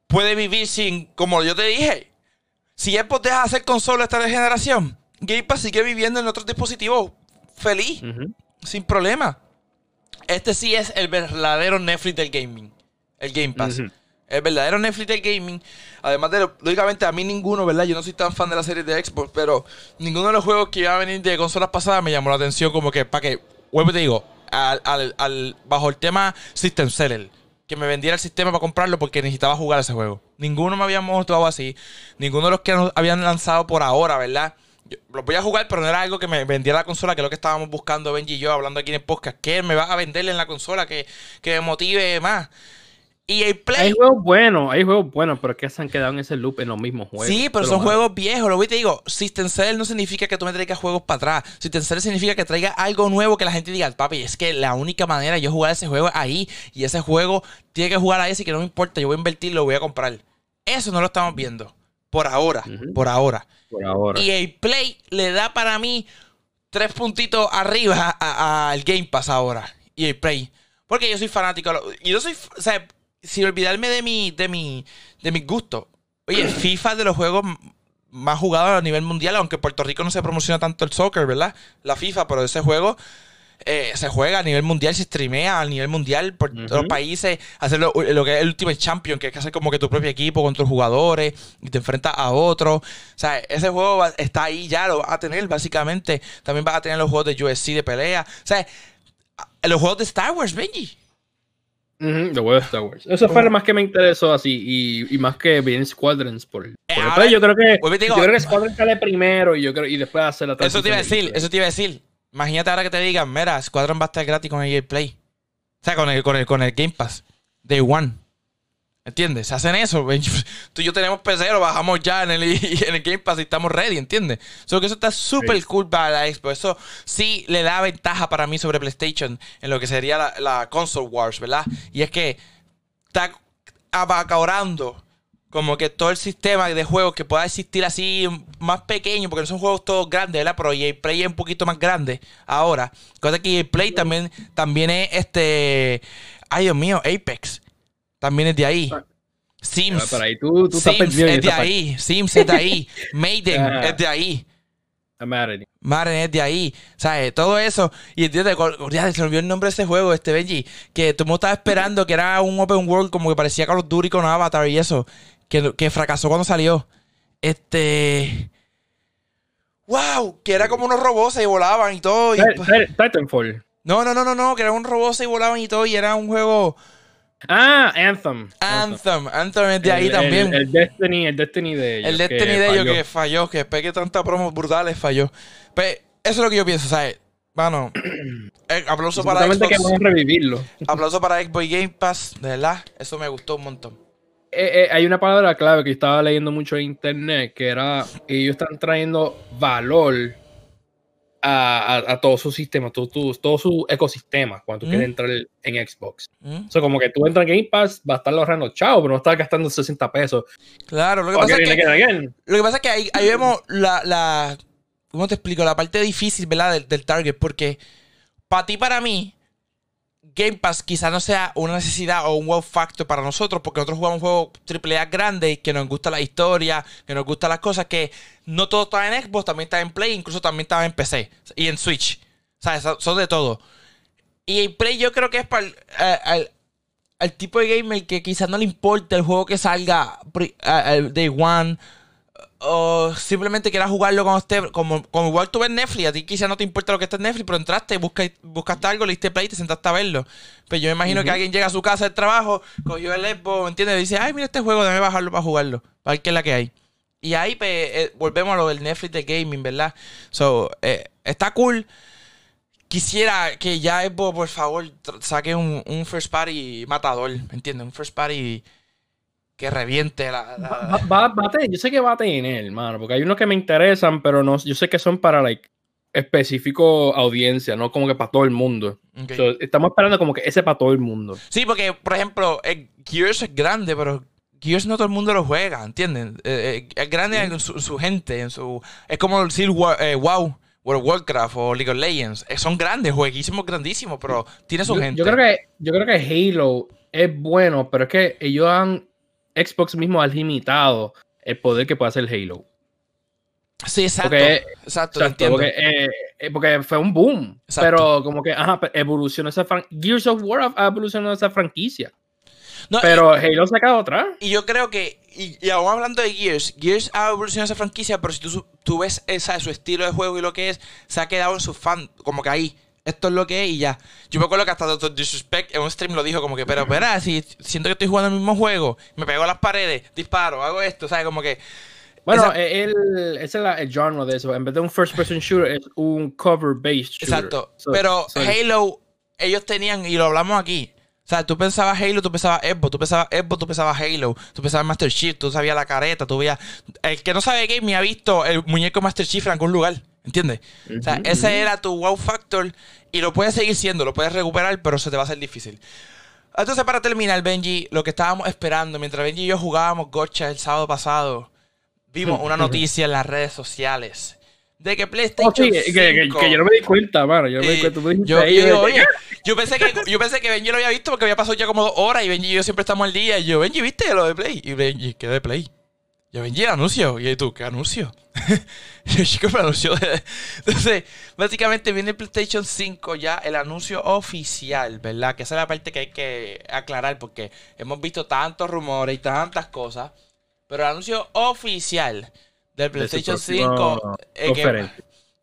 puede vivir sin, como yo te dije, si Xbox deja de hacer consola esta generación, Game Pass sigue viviendo en otros dispositivos feliz, sin problema. Este sí es el verdadero Netflix del gaming. El Game Pass. Ujú. El verdadero Netflix del gaming. Además de, lógicamente, a mí ninguno, ¿verdad? Yo no soy tan fan de la serie de Xbox, pero ninguno de los juegos que iba a venir de consolas pasadas me llamó la atención como que, para que, vuelvo te digo, al, al- al- bajo el tema System Seller, que me vendiera el sistema para comprarlo porque necesitaba jugar ese juego. Ninguno me había mostrado así. Ninguno de los que nos habían lanzado por ahora, ¿verdad? Yo voy a jugar, pero no era algo que me vendiera la consola, que es lo que estábamos buscando Benji y yo hablando aquí en el podcast. ¿Qué me va a vender en la consola que, que me motive más? EA Play. Hay juegos buenos, hay juegos buenos, pero que se han quedado en ese loop en los mismos juegos. Sí, pero son malo. juegos viejos. Lo que te digo, System Cell no significa que tú me traigas juegos para atrás. System Cell significa que traiga algo nuevo que la gente diga, papi, es que la única manera de yo jugar ese juego es ahí. Y ese juego tiene que jugar ahí, así que no me importa, yo voy a invertir, lo voy a comprar. Eso no lo estamos viendo. Por ahora, por ahora. Por ahora. Y el Play le da para mí tres puntitos arriba a- a- al Game Pass ahora. Y el Play. Porque yo soy fanático. Y yo soy. O sea, sin olvidarme de mi, de mi, de mis gustos. Oye, FIFA es de los juegos más jugados a nivel mundial, aunque en Puerto Rico no se promociona tanto el soccer, ¿verdad? La FIFA, pero ese juego eh, se juega a nivel mundial, se streamea a nivel mundial por todos los países, hacer lo, lo que es el Ultimate Champion, que es que hacer como que tu propio equipo con tus jugadores y te enfrentas a otros. O sea, ese juego va- está ahí ya, lo vas a tener básicamente. También vas a tener los juegos de USC de pelea. O sea, los juegos de Star Wars, Benji. World of Star Wars. Eso fue lo más que me interesó así. Y, y más que bien Squadrons por, Eh, ahora-. Yo creo que, y te yo digo- creo que Squadrons sale primero y yo creo y después hacer la Eso te iba a transición decir, eso te iba a decir. Imagínate ahora que te digan, mira, Squadron va a estar gratis con el Play. O sea, con el, con el, con el Game Pass. Day One. ¿Entiendes? Se hacen eso. Tú y yo tenemos PC, lo bajamos ya en el, en el Game Pass y estamos ready, ¿entiendes? Solo que eso está súper Sí. cool para la Xbox. Eso sí le da ventaja para mí sobre PlayStation en lo que sería la, la console wars, ¿verdad? Y es que está abacaurando como que todo el sistema de juegos que pueda existir así más pequeño, porque no son juegos todos grandes, ¿verdad? Pero EA Play es un poquito más grande ahora. Cosa que EA Play también, también es este. Ay, Dios mío, Apex. También es de ahí. Sims. Pero ahí tú, tú estás Sims es de parte. ahí. Sims es de ahí. Maiden Ajá. es de ahí. Madden. Madden es de ahí, ¿sabes? Todo eso. Y entiendes, Col- ya, se me olvidó el nombre de ese juego, este Benji. Que todo el mundo estaba esperando que era un open world como que parecía Call of Duty con Avatar y eso. Que, que fracasó cuando salió. Este. ¡Wow! Que era como unos robots y volaban y todo. y- Tit- Titanfall. no, no, no, no, no. Que eran un robot y volaban y todo. Y era un juego. Ah, Anthem. Anthem. Anthem es de ahí El- también. El, Destiny, el Destiny de ellos. El Destiny de ellos que falló, que después que tanta promos brutales falló. Pues eso es lo que yo pienso, ¿sabes? Mano, eh, aplauso para Supuestamente que Xbox. van a revivirlo. Aplauso para Xbox Game Pass, de verdad. Eso me gustó un montón. Eh, eh, hay una palabra clave que estaba leyendo mucho en internet, que era ellos están trayendo valor a, a, a todo su sistema, todo, todo, todo su ecosistema cuando tú Mm. quieres entrar en Xbox. ¿Mm? O sea, como que tú entras en Game Pass, va a estar ahorrando chao, pero no estás gastando 60 pesos. Claro, lo que, pasa es que, lo que pasa es que ahí, ahí vemos la, la. ¿Cómo te explico? La parte difícil, ¿verdad? Del, del target. Porque para ti, para mí, Game Pass quizás no sea una necesidad o un wow factor para nosotros, porque nosotros jugamos juegos AAA grandes que nos gusta la historia, que nos gustan las cosas, que no todo está en Xbox, también está en Play, incluso también está en PC y en Switch. ¿Sabes? Son- Son de todo. Y en Play yo creo que es para el, eh, tipo de gamer que quizás no le importa el juego que salga al Day One. O simplemente quieras jugarlo cuando esté. Como, como igual tú ves Netflix, a ti quizás no te importa lo que está en Netflix, pero entraste, busca, buscaste algo, le diste play y te sentaste a verlo. Pero yo me imagino que alguien llega a su casa del trabajo, cogió el Xbox, ¿me entiendes? Y dice, ay, mira este juego, déjame bajarlo para jugarlo. Para ver qué es la que hay. Y ahí pues, eh, volvemos a lo del Netflix de gaming, ¿verdad? So, eh, está cool. Quisiera que ya Xbox, por favor, saque un, un first party matador, ¿me entiendes? Un first party que reviente la... la- Va, va- va a tener- yo sé que va a tener, hermano, porque hay unos que me interesan, pero no, yo sé que son para like específico audiencia, no como que para todo el mundo. So, estamos esperando como que ese para todo el mundo. Sí, porque, por ejemplo, eh, Gears es grande, pero Gears no todo el mundo lo juega, ¿entienden? Eh, eh, es grande en su, su gente, en su... Es como decir eh, WoW, World of Warcraft o League of Legends. Eh, son grandes, jueguísimos, grandísimos, pero tiene su Yo, gente. yo creo que, yo creo que Halo es bueno, pero es que ellos han. Xbox mismo ha limitado el poder que puede hacer Halo. Sí, exacto. Porque- exacto, Exacto, entiendo. porque, eh, eh, porque fue un boom. Exacto. Pero como que, ajá, evolucionó esa franquicia. Gears of War ha evolucionado esa franquicia. No, y- Pero Halo se ha quedado atrás. Y yo creo que, y, y aún hablando de Gears, Gears ha evolucionado esa franquicia, pero si tú, tú ves esa, su estilo de juego y lo que es, se ha quedado en su fan, como que ahí, esto es lo que es y ya. Yo me acuerdo que hasta Dr. Disrespect en un stream lo dijo como que, pero espera, si siento que estoy jugando el mismo juego, me pego a las paredes, disparo, hago esto, ¿sabes? Como que... Bueno, eh, ese es el genre de eso. En vez de un first person shooter, es un cover based shooter. exacto. So- pero so- Halo, ellos tenían, y lo hablamos aquí, O sea, tú pensabas Halo, tú pensabas Xbox, tú pensabas Xbox, tú pensabas Halo, tú pensabas Master Chief, tú sabías la careta, tú veías... El que no sabe game me ha visto el muñeco Master Chief en algún lugar, ¿entiendes? o sea, ese era tu wow factor y lo puedes seguir siendo, lo puedes recuperar, pero se te va a hacer difícil. Entonces, para terminar, Benji, lo que estábamos esperando, mientras Benji y yo jugábamos Gotcha el sábado pasado, vimos una noticia en las redes sociales de que PlayStation Oh, sí, que, que- que yo no me di cuenta, mano. Yo no me di cuenta. Tú me yo, ahí, yo digo, yo- oye, yo pensé que yo pensé que Benji lo había visto porque había pasado ya como dos horas y Benji y yo siempre estamos al día. Y yo, Benji, ¿viste lo de Play? Y Benji, ¿qué de Play? Yo, Benji, el anuncio. Y tú, ¿qué anuncio? yo, chico, el anuncio de... Entonces, básicamente viene el PlayStation 5 ya, el anuncio oficial, ¿verdad? Que esa es la parte que hay que aclarar porque hemos visto tantos rumores y tantas cosas. Pero el anuncio oficial del PlayStation próxima 5... eh, que-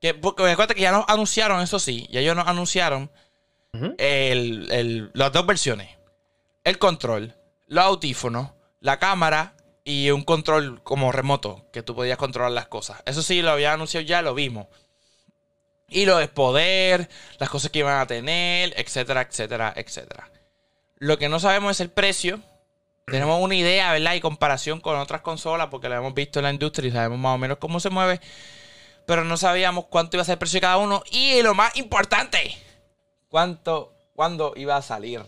que, porque me acuerdo que ya nos anunciaron, eso sí, ya ellos nos anunciaron el- el- las dos versiones. El control, los audífonos, la cámara y un control como remoto, que tú podías controlar las cosas. Eso sí, lo habían anunciado ya, lo vimos. Y lo de poder, las cosas que iban a tener, etcétera, etcétera, etcétera. Lo que no sabemos es el precio. Tenemos una idea, ¿verdad? Y comparación con otras consolas, porque lo hemos visto en la industria y sabemos más o menos cómo se mueve. Pero no sabíamos cuánto iba a ser el precio de cada uno. Y lo más importante, cuánto, cuándo iba a salir.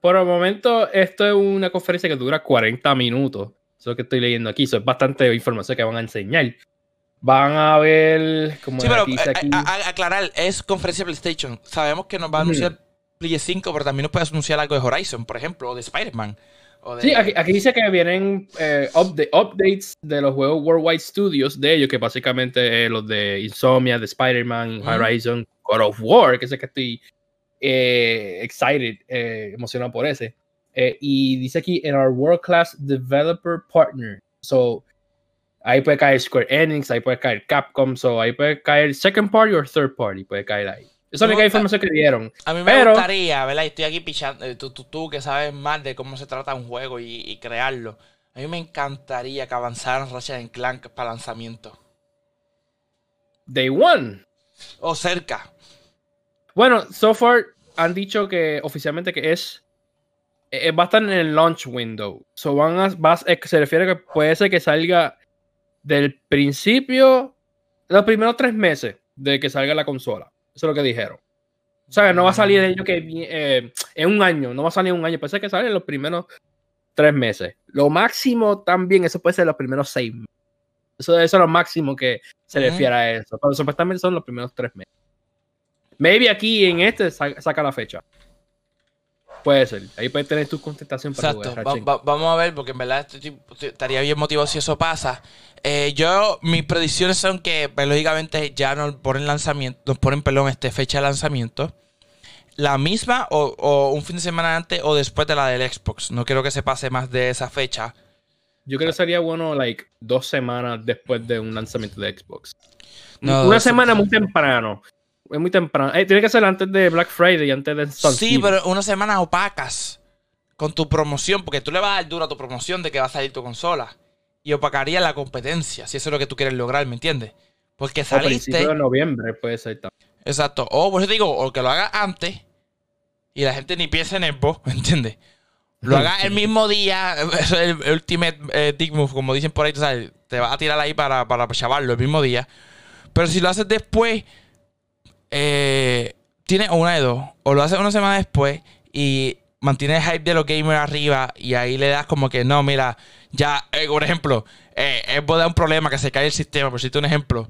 Por el momento, esto es una conferencia que dura 40 minutos. Eso es lo que estoy leyendo aquí. Eso es bastante información que van a enseñar. Van a ver, como Sí, pero aquí eh, a- a- aclarar, es conferencia de PlayStation. Sabemos que nos va a anunciar Play 5, pero también nos puede anunciar algo de Horizon, por ejemplo, o de Spider-Man. de- Sí, aquí, aquí dice que vienen eh, upda- updates de los juegos Worldwide Studios de ellos, que básicamente eh, los de Insomnia, de Spider-Man. Horizon, God of War, que sé que estoy eh, excited, eh, emocionado por ese. Eh, y dice aquí, en our World Class Developer Partner. So, ahí puede caer Square Enix, ahí puede caer Capcom, so ahí puede caer Second Party o Third Party, puede caer ahí. Esa es la información que dieron. A mí me Pero- gustaría, ¿verdad? Y estoy aquí pichando. eh, Tú, tú, tú que sabes más de cómo se trata un juego y, y crearlo. A mí me encantaría que avanzaran Ratchet Clank para lanzamiento. Day One. O cerca. Bueno, so far han dicho que oficialmente que es eh, va a estar en el launch window. So van a, vas- eh, se refiere a que puede ser que salga del principio, los primeros tres meses de que salga la consola. Eso es lo que dijeron. O sea, no va a salir el año que eh, en un año, no va a salir en un año, puede ser que sale en los primeros tres meses. Lo máximo también, eso puede ser los primeros seis meses. Eso, eso es lo máximo que se refiere a eso. Pero supuestamente son los primeros tres meses. Maybe aquí en este sa- saca la fecha. Puede ser. Ahí puedes tener tu contestación para Exacto. jugar. Va- Ratchet. va- vamos a ver, porque en verdad estaría bien motivado si eso pasa. Eh, yo, mis predicciones son que, pues, lógicamente, ya nos ponen lanzamiento, nos ponen, perdón, este fecha de lanzamiento. La misma o, o un fin de semana antes o después de la del Xbox. No quiero que se pase más de esa fecha. Yo creo que sería bueno, like, dos semanas después de un lanzamiento de Xbox. No, Una semana semanas. muy temprano. Es muy temprano. Eh, tiene que ser antes de Black Friday y antes de Sí, Thanksgiving. pero unas semanas opacas con tu promoción, porque tú le vas a dar duro a tu promoción de que va a salir tu consola. Y opacaría la competencia, si eso es lo que tú quieres lograr, ¿me entiendes? Porque O saliste. principio de noviembre puede ser también. Exacto. O por eso te digo, o que lo haga antes y la gente ni piense en Xbox, ¿me entiendes? Lo haga el mismo día, eso es el ultimate eh, dick move, como dicen por ahí, sabes, te vas a tirar ahí para, para chavarlo el mismo día. Pero si lo haces después, eh, tienes una de dos. O lo haces una semana después y mantienes el hype de los gamers arriba y ahí le das como que no, mira, ya, eh, por ejemplo, eh, da un problema que se cae el sistema, por decirte un ejemplo.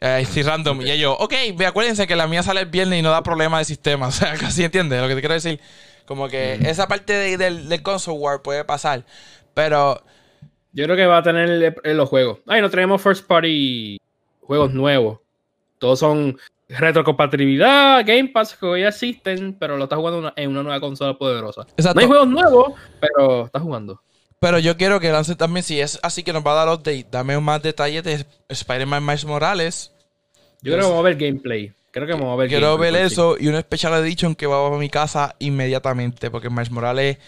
Eh, así random. Y yo, ok, ve, acuérdense que la mía sale el viernes y no da problema de sistema. O sea, casi entiendes lo que te quiero decir. Como que esa parte de- del, del console war puede pasar. Pero Yo creo que va a tener el- el- los juegos. Ay, no tenemos first party juegos nuevos. Todos son retrocompatibilidad, Game Pass, que ya existen, pero lo estás jugando una- en una nueva consola poderosa. Exacto. No hay juegos nuevos, pero estás jugando. Pero yo quiero que lancen también, si es así que nos va a dar update, dame más detalles de Spider-Man Miles Morales. Yo creo que vamos a ver gameplay. Creo que vamos a ver Quiero gameplay ver eso y un Special Edition que va a mi casa inmediatamente. Porque Miles Morales,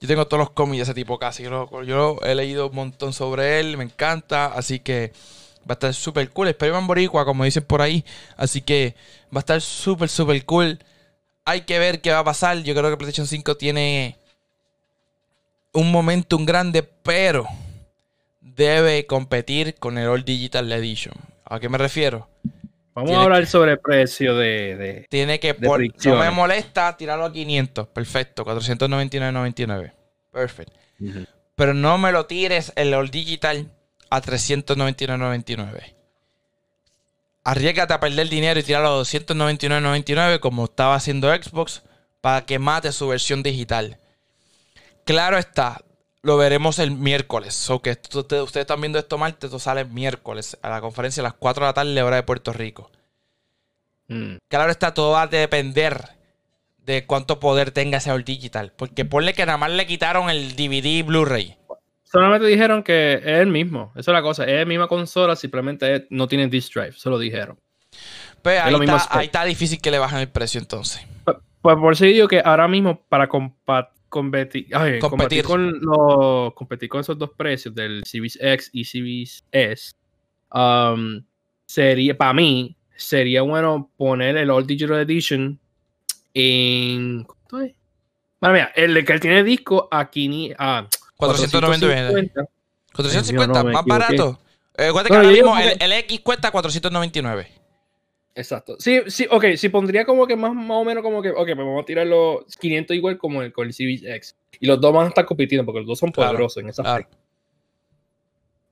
yo tengo todos los cómics de ese tipo casi. Yo, yo he leído un montón sobre él, me encanta. Así que va a estar súper cool. Spider-Man Boricua, como dicen por ahí. Así que va a estar súper, súper cool. hay que ver qué va a pasar. Yo creo que PlayStation 5 tiene un momentum grande, pero debe competir con el All Digital Edition. ¿A qué me refiero? Vamos a hablar sobre el precio de. de tiene que. Por, no me molesta tirarlo a 500. Perfecto. 499.99. Perfecto. Pero no me lo tires el All Digital a 399.99. Arriesgate a perder dinero y tirarlo a 299.99 como estaba haciendo Xbox para que mate su versión digital. Claro está, lo veremos el miércoles. O que ustedes están viendo esto martes, esto sale miércoles a la conferencia a las 4 de la tarde, hora de Puerto Rico. Mm. Claro está, todo va a depender de cuánto poder tenga ese All Digital. Porque ponle que nada más le quitaron el DVD Blu-ray. Solamente dijeron que es el mismo. Esa es la cosa. Es la misma consola, simplemente no tiene disk drive. Eso lo dijeron. Pues ahí, está, ahí, está, difícil que le bajen el precio entonces. Pues, pues por eso digo que ahora mismo para competir, competir. con los, competir con esos dos precios del Series X y Series S, um, sería, para mí, sería bueno poner el All Digital Edition en. ¿Cuánto es? Bueno, mira, el que él tiene disco aquí a 490. 450, más barato. Eh, que ahora mismo el, X cuesta 499. Exacto. Sí, sí, ok, si pondría como que más, más o menos como que, ok, pues vamos a tirar los 500 igual como el, con el Series X. Y los dos van a estar compitiendo porque los dos son poderosos en esa claro.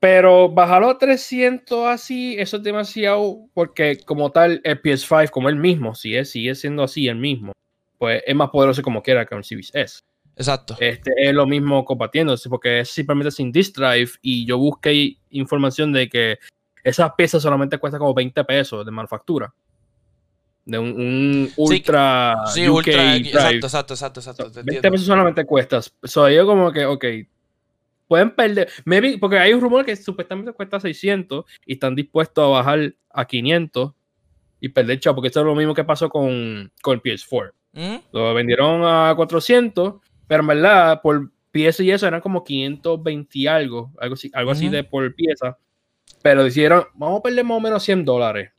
Pero bajarlo a 300 así, eso es demasiado, porque como tal, el PS5, como el mismo, si es, sigue siendo así el mismo, pues es más poderoso como quiera que el Series S. Exacto. Este es lo mismo combatiéndose, porque es simplemente sin disk drive y yo busqué información de que esas piezas solamente cuestan como 20 pesos de manufactura. De un, ultra. Sí, ultra. Exacto, exacto, exacto, exacto. 20 pesos solamente cuestas. Soy yo como que, ok, pueden perder. Maybe, porque hay un rumor que supuestamente cuesta 600 y están dispuestos a bajar a 500 y perder chavo, porque esto es lo mismo que pasó con, con el PS4. ¿Mm? Lo vendieron a 400, pero en verdad, por pieza y eso eran como 520 y algo, algo así, algo así de por pieza. Pero dijeron, vamos a perder más o menos 100 dólares.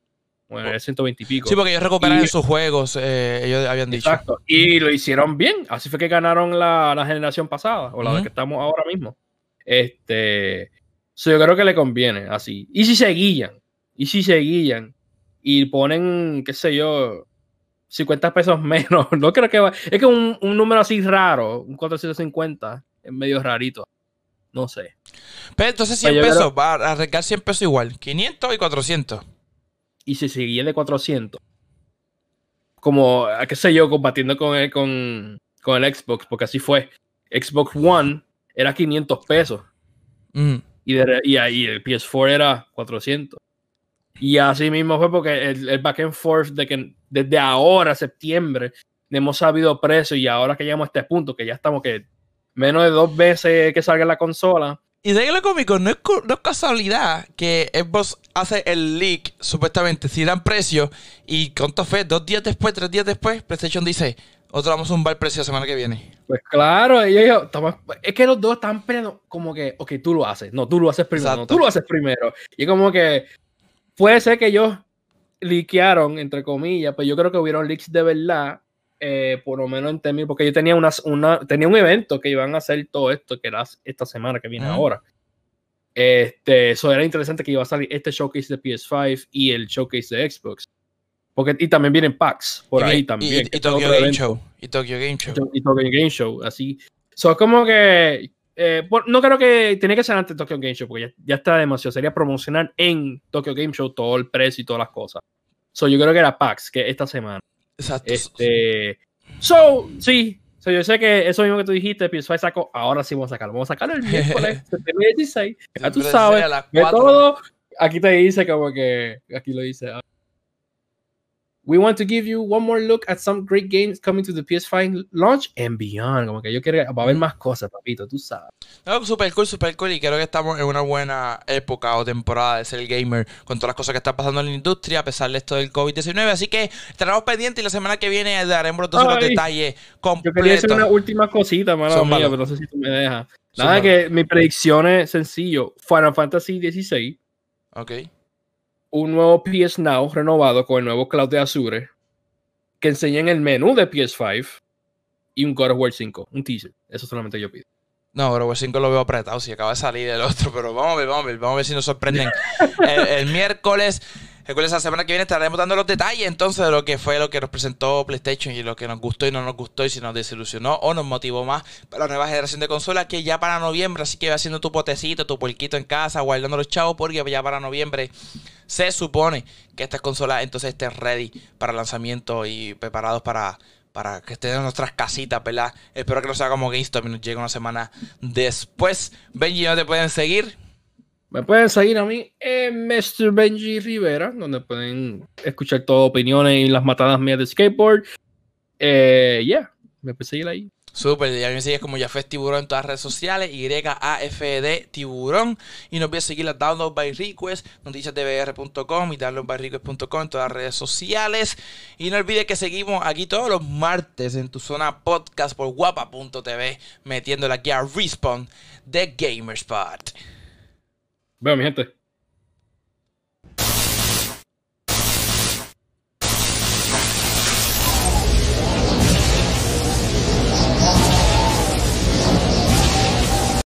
Bueno, 120 y pico. Sí, porque ellos recuperaron sus juegos, eh, ellos habían dicho. Exacto. Y lo hicieron bien. Así fue que ganaron la, la generación pasada, o la de que estamos ahora mismo. Este, yo creo que le conviene así. Y si se guían, y si se guían y ponen, qué sé yo, 50 pesos menos, no creo que va. Es que un, un número así raro, un 450, es medio rarito. No sé. Pero entonces 100 pues pesos, va a arreglar 100 pesos igual, 500 y 400. Y si seguía de 400, como, qué sé yo, combatiendo con el, con, con el Xbox, porque así fue. Xbox One era 500 pesos. Mm. Y, y, ahí el PS4 era 400. Y así mismo fue porque el, back and forth de que desde ahora, septiembre, hemos sabido precio y ahora que llegamos a este punto, que ya estamos que menos de dos veces que salga la consola. Y de lo cómico, no es, no es casualidad que Xbox hace el leak, supuestamente, si dan precio, y con fe, dos días después, tres días después, PlayStation dice, otro vamos a zumbar el precio la semana que viene. Pues claro, ellos, es que los dos están peleando como que, ok, tú lo haces, no, tú lo haces primero, no, tú lo haces primero. Y como que puede ser que ellos liquearon, entre comillas, pero yo creo que hubieron leaks de verdad, eh, por lo menos en términos, porque yo tenía, una, tenía un evento que iban a hacer todo esto, que era esta semana que viene ahora. Este, eso era interesante que iba a salir este showcase de PS5 y el showcase de Xbox. Porque, y también vienen packs por ahí también. Y, Tokyo Game Show. Y Tokyo Game Show. Y Tokyo Game Show, así. So, como que. Eh, no creo que tiene que ser antes de Tokyo Game Show, porque ya, está demasiado. Sería promocionar en Tokyo Game Show todo el precio y todas las cosas. So, yo creo que era PAX, que esta semana. Exacto. Este, so, sí. So, yo sé que eso mismo que tú dijiste, PS5 saco, ahora sí vamos a sacarlo. Vamos a sacarlo el miércoles, septiembre 16. Ya tú sabes. De todo, aquí te dice como que, aquí lo dice. We want to give you one more look at some great games coming to the PS5 launch and beyond. Como que yo quiero, va a haber más cosas, papito, tú sabes. No, super cool, super cool. Y creo que estamos en una buena época o temporada de ser gamer con todas las cosas que están pasando en la industria, a pesar de esto del COVID-19. Así que estaremos pendientes y la semana que viene daremos todos los detalles completos. Yo quería hacer una última cosita, mala mía, pero no sé si tú me dejas. Nada, que mi predicción es sencillo. Final Fantasy XVI. Ok un nuevo PS Now renovado con el nuevo cloud de Azure, que enseñen el menú de PS5 y un God of War 5, un teaser. Eso solamente yo pido. No, God of War 5 lo veo apretado si acaba de salir el otro, pero vamos a ver, vamos a ver, vamos a ver si nos sorprenden. el, el miércoles Recuerden, esa semana que viene estaremos dando los detalles entonces de lo que fue lo que nos presentó PlayStation y lo que nos gustó y no nos gustó y si nos desilusionó o nos motivó más para la nueva generación de consolas que ya para noviembre, así que va haciendo tu potecito, tu puerquito en casa, guardando los chavos porque ya para noviembre se supone que estas consolas entonces estén ready para lanzamiento y preparados para para que estén en nuestras casitas, ¿verdad? Espero que no sea como GameStop y nos llegue una semana después. Benji, ¿no te pueden seguir? Me pueden seguir a mí en Mr. Benji Rivera, donde pueden escuchar todas opiniones y las matadas mías de skateboard. Eh, yeah, me pueden seguir ahí. Súper, ya me sigues como Yafes Tiburón en todas las redes sociales, YAFD Tiburón. Y no olvides seguir las Download by Request, noticiasdbr.com y downloadbyrequest.com en todas las redes sociales. Y no olvides que seguimos aquí todos los martes en tu zona podcast por guapa.tv, metiéndole aquí a Respawn de Gamerspot. Veo, mi gente.